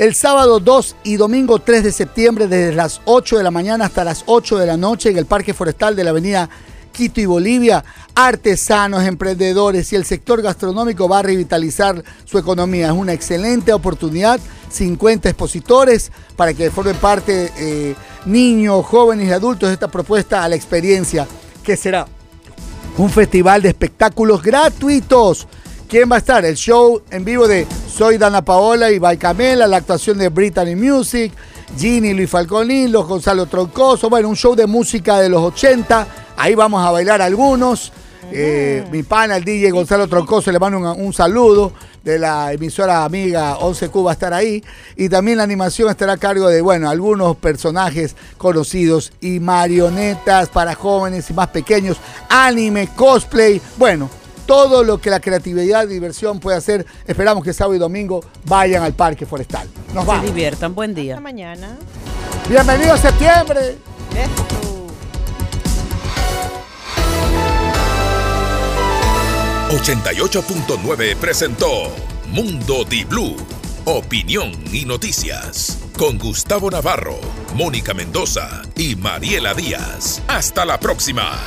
B: el sábado 2 y domingo 3 de septiembre desde las 8 de la mañana hasta las 8 de la noche en el Parque Forestal de la Avenida Quito y Bolivia. Artesanos, emprendedores y el sector gastronómico va a revitalizar su economía. Es una excelente oportunidad. 50 expositores para que formen parte eh, niños, jóvenes y adultos de esta propuesta a la experiencia que será un festival de espectáculos gratuitos ¿Quién va a estar? El show en vivo de Soy Dana Paola y Camela, la actuación de Brittany Music, Ginny, Luis Falconín, los Gonzalo Troncoso, bueno, un show de música de los 80, ahí vamos a bailar algunos. Eh, mi pana, el DJ Gonzalo Troncoso, le mando un, saludo de la emisora amiga 11 Cuba va a estar ahí. Y también la animación estará a cargo de, bueno, algunos personajes conocidos y marionetas para jóvenes y más pequeños, anime, cosplay, bueno, todo lo que la creatividad y diversión puede hacer. Esperamos que sábado y domingo vayan al Parque Forestal.
D: Nos Se diviertan. Buen día.
C: Hasta mañana.
B: Bienvenido a septiembre.
A: 88.9 presentó Mundo Di Blue. Opinión y noticias. Con Gustavo Navarro, Mónica Mendoza y Mariela Díaz. Hasta la próxima.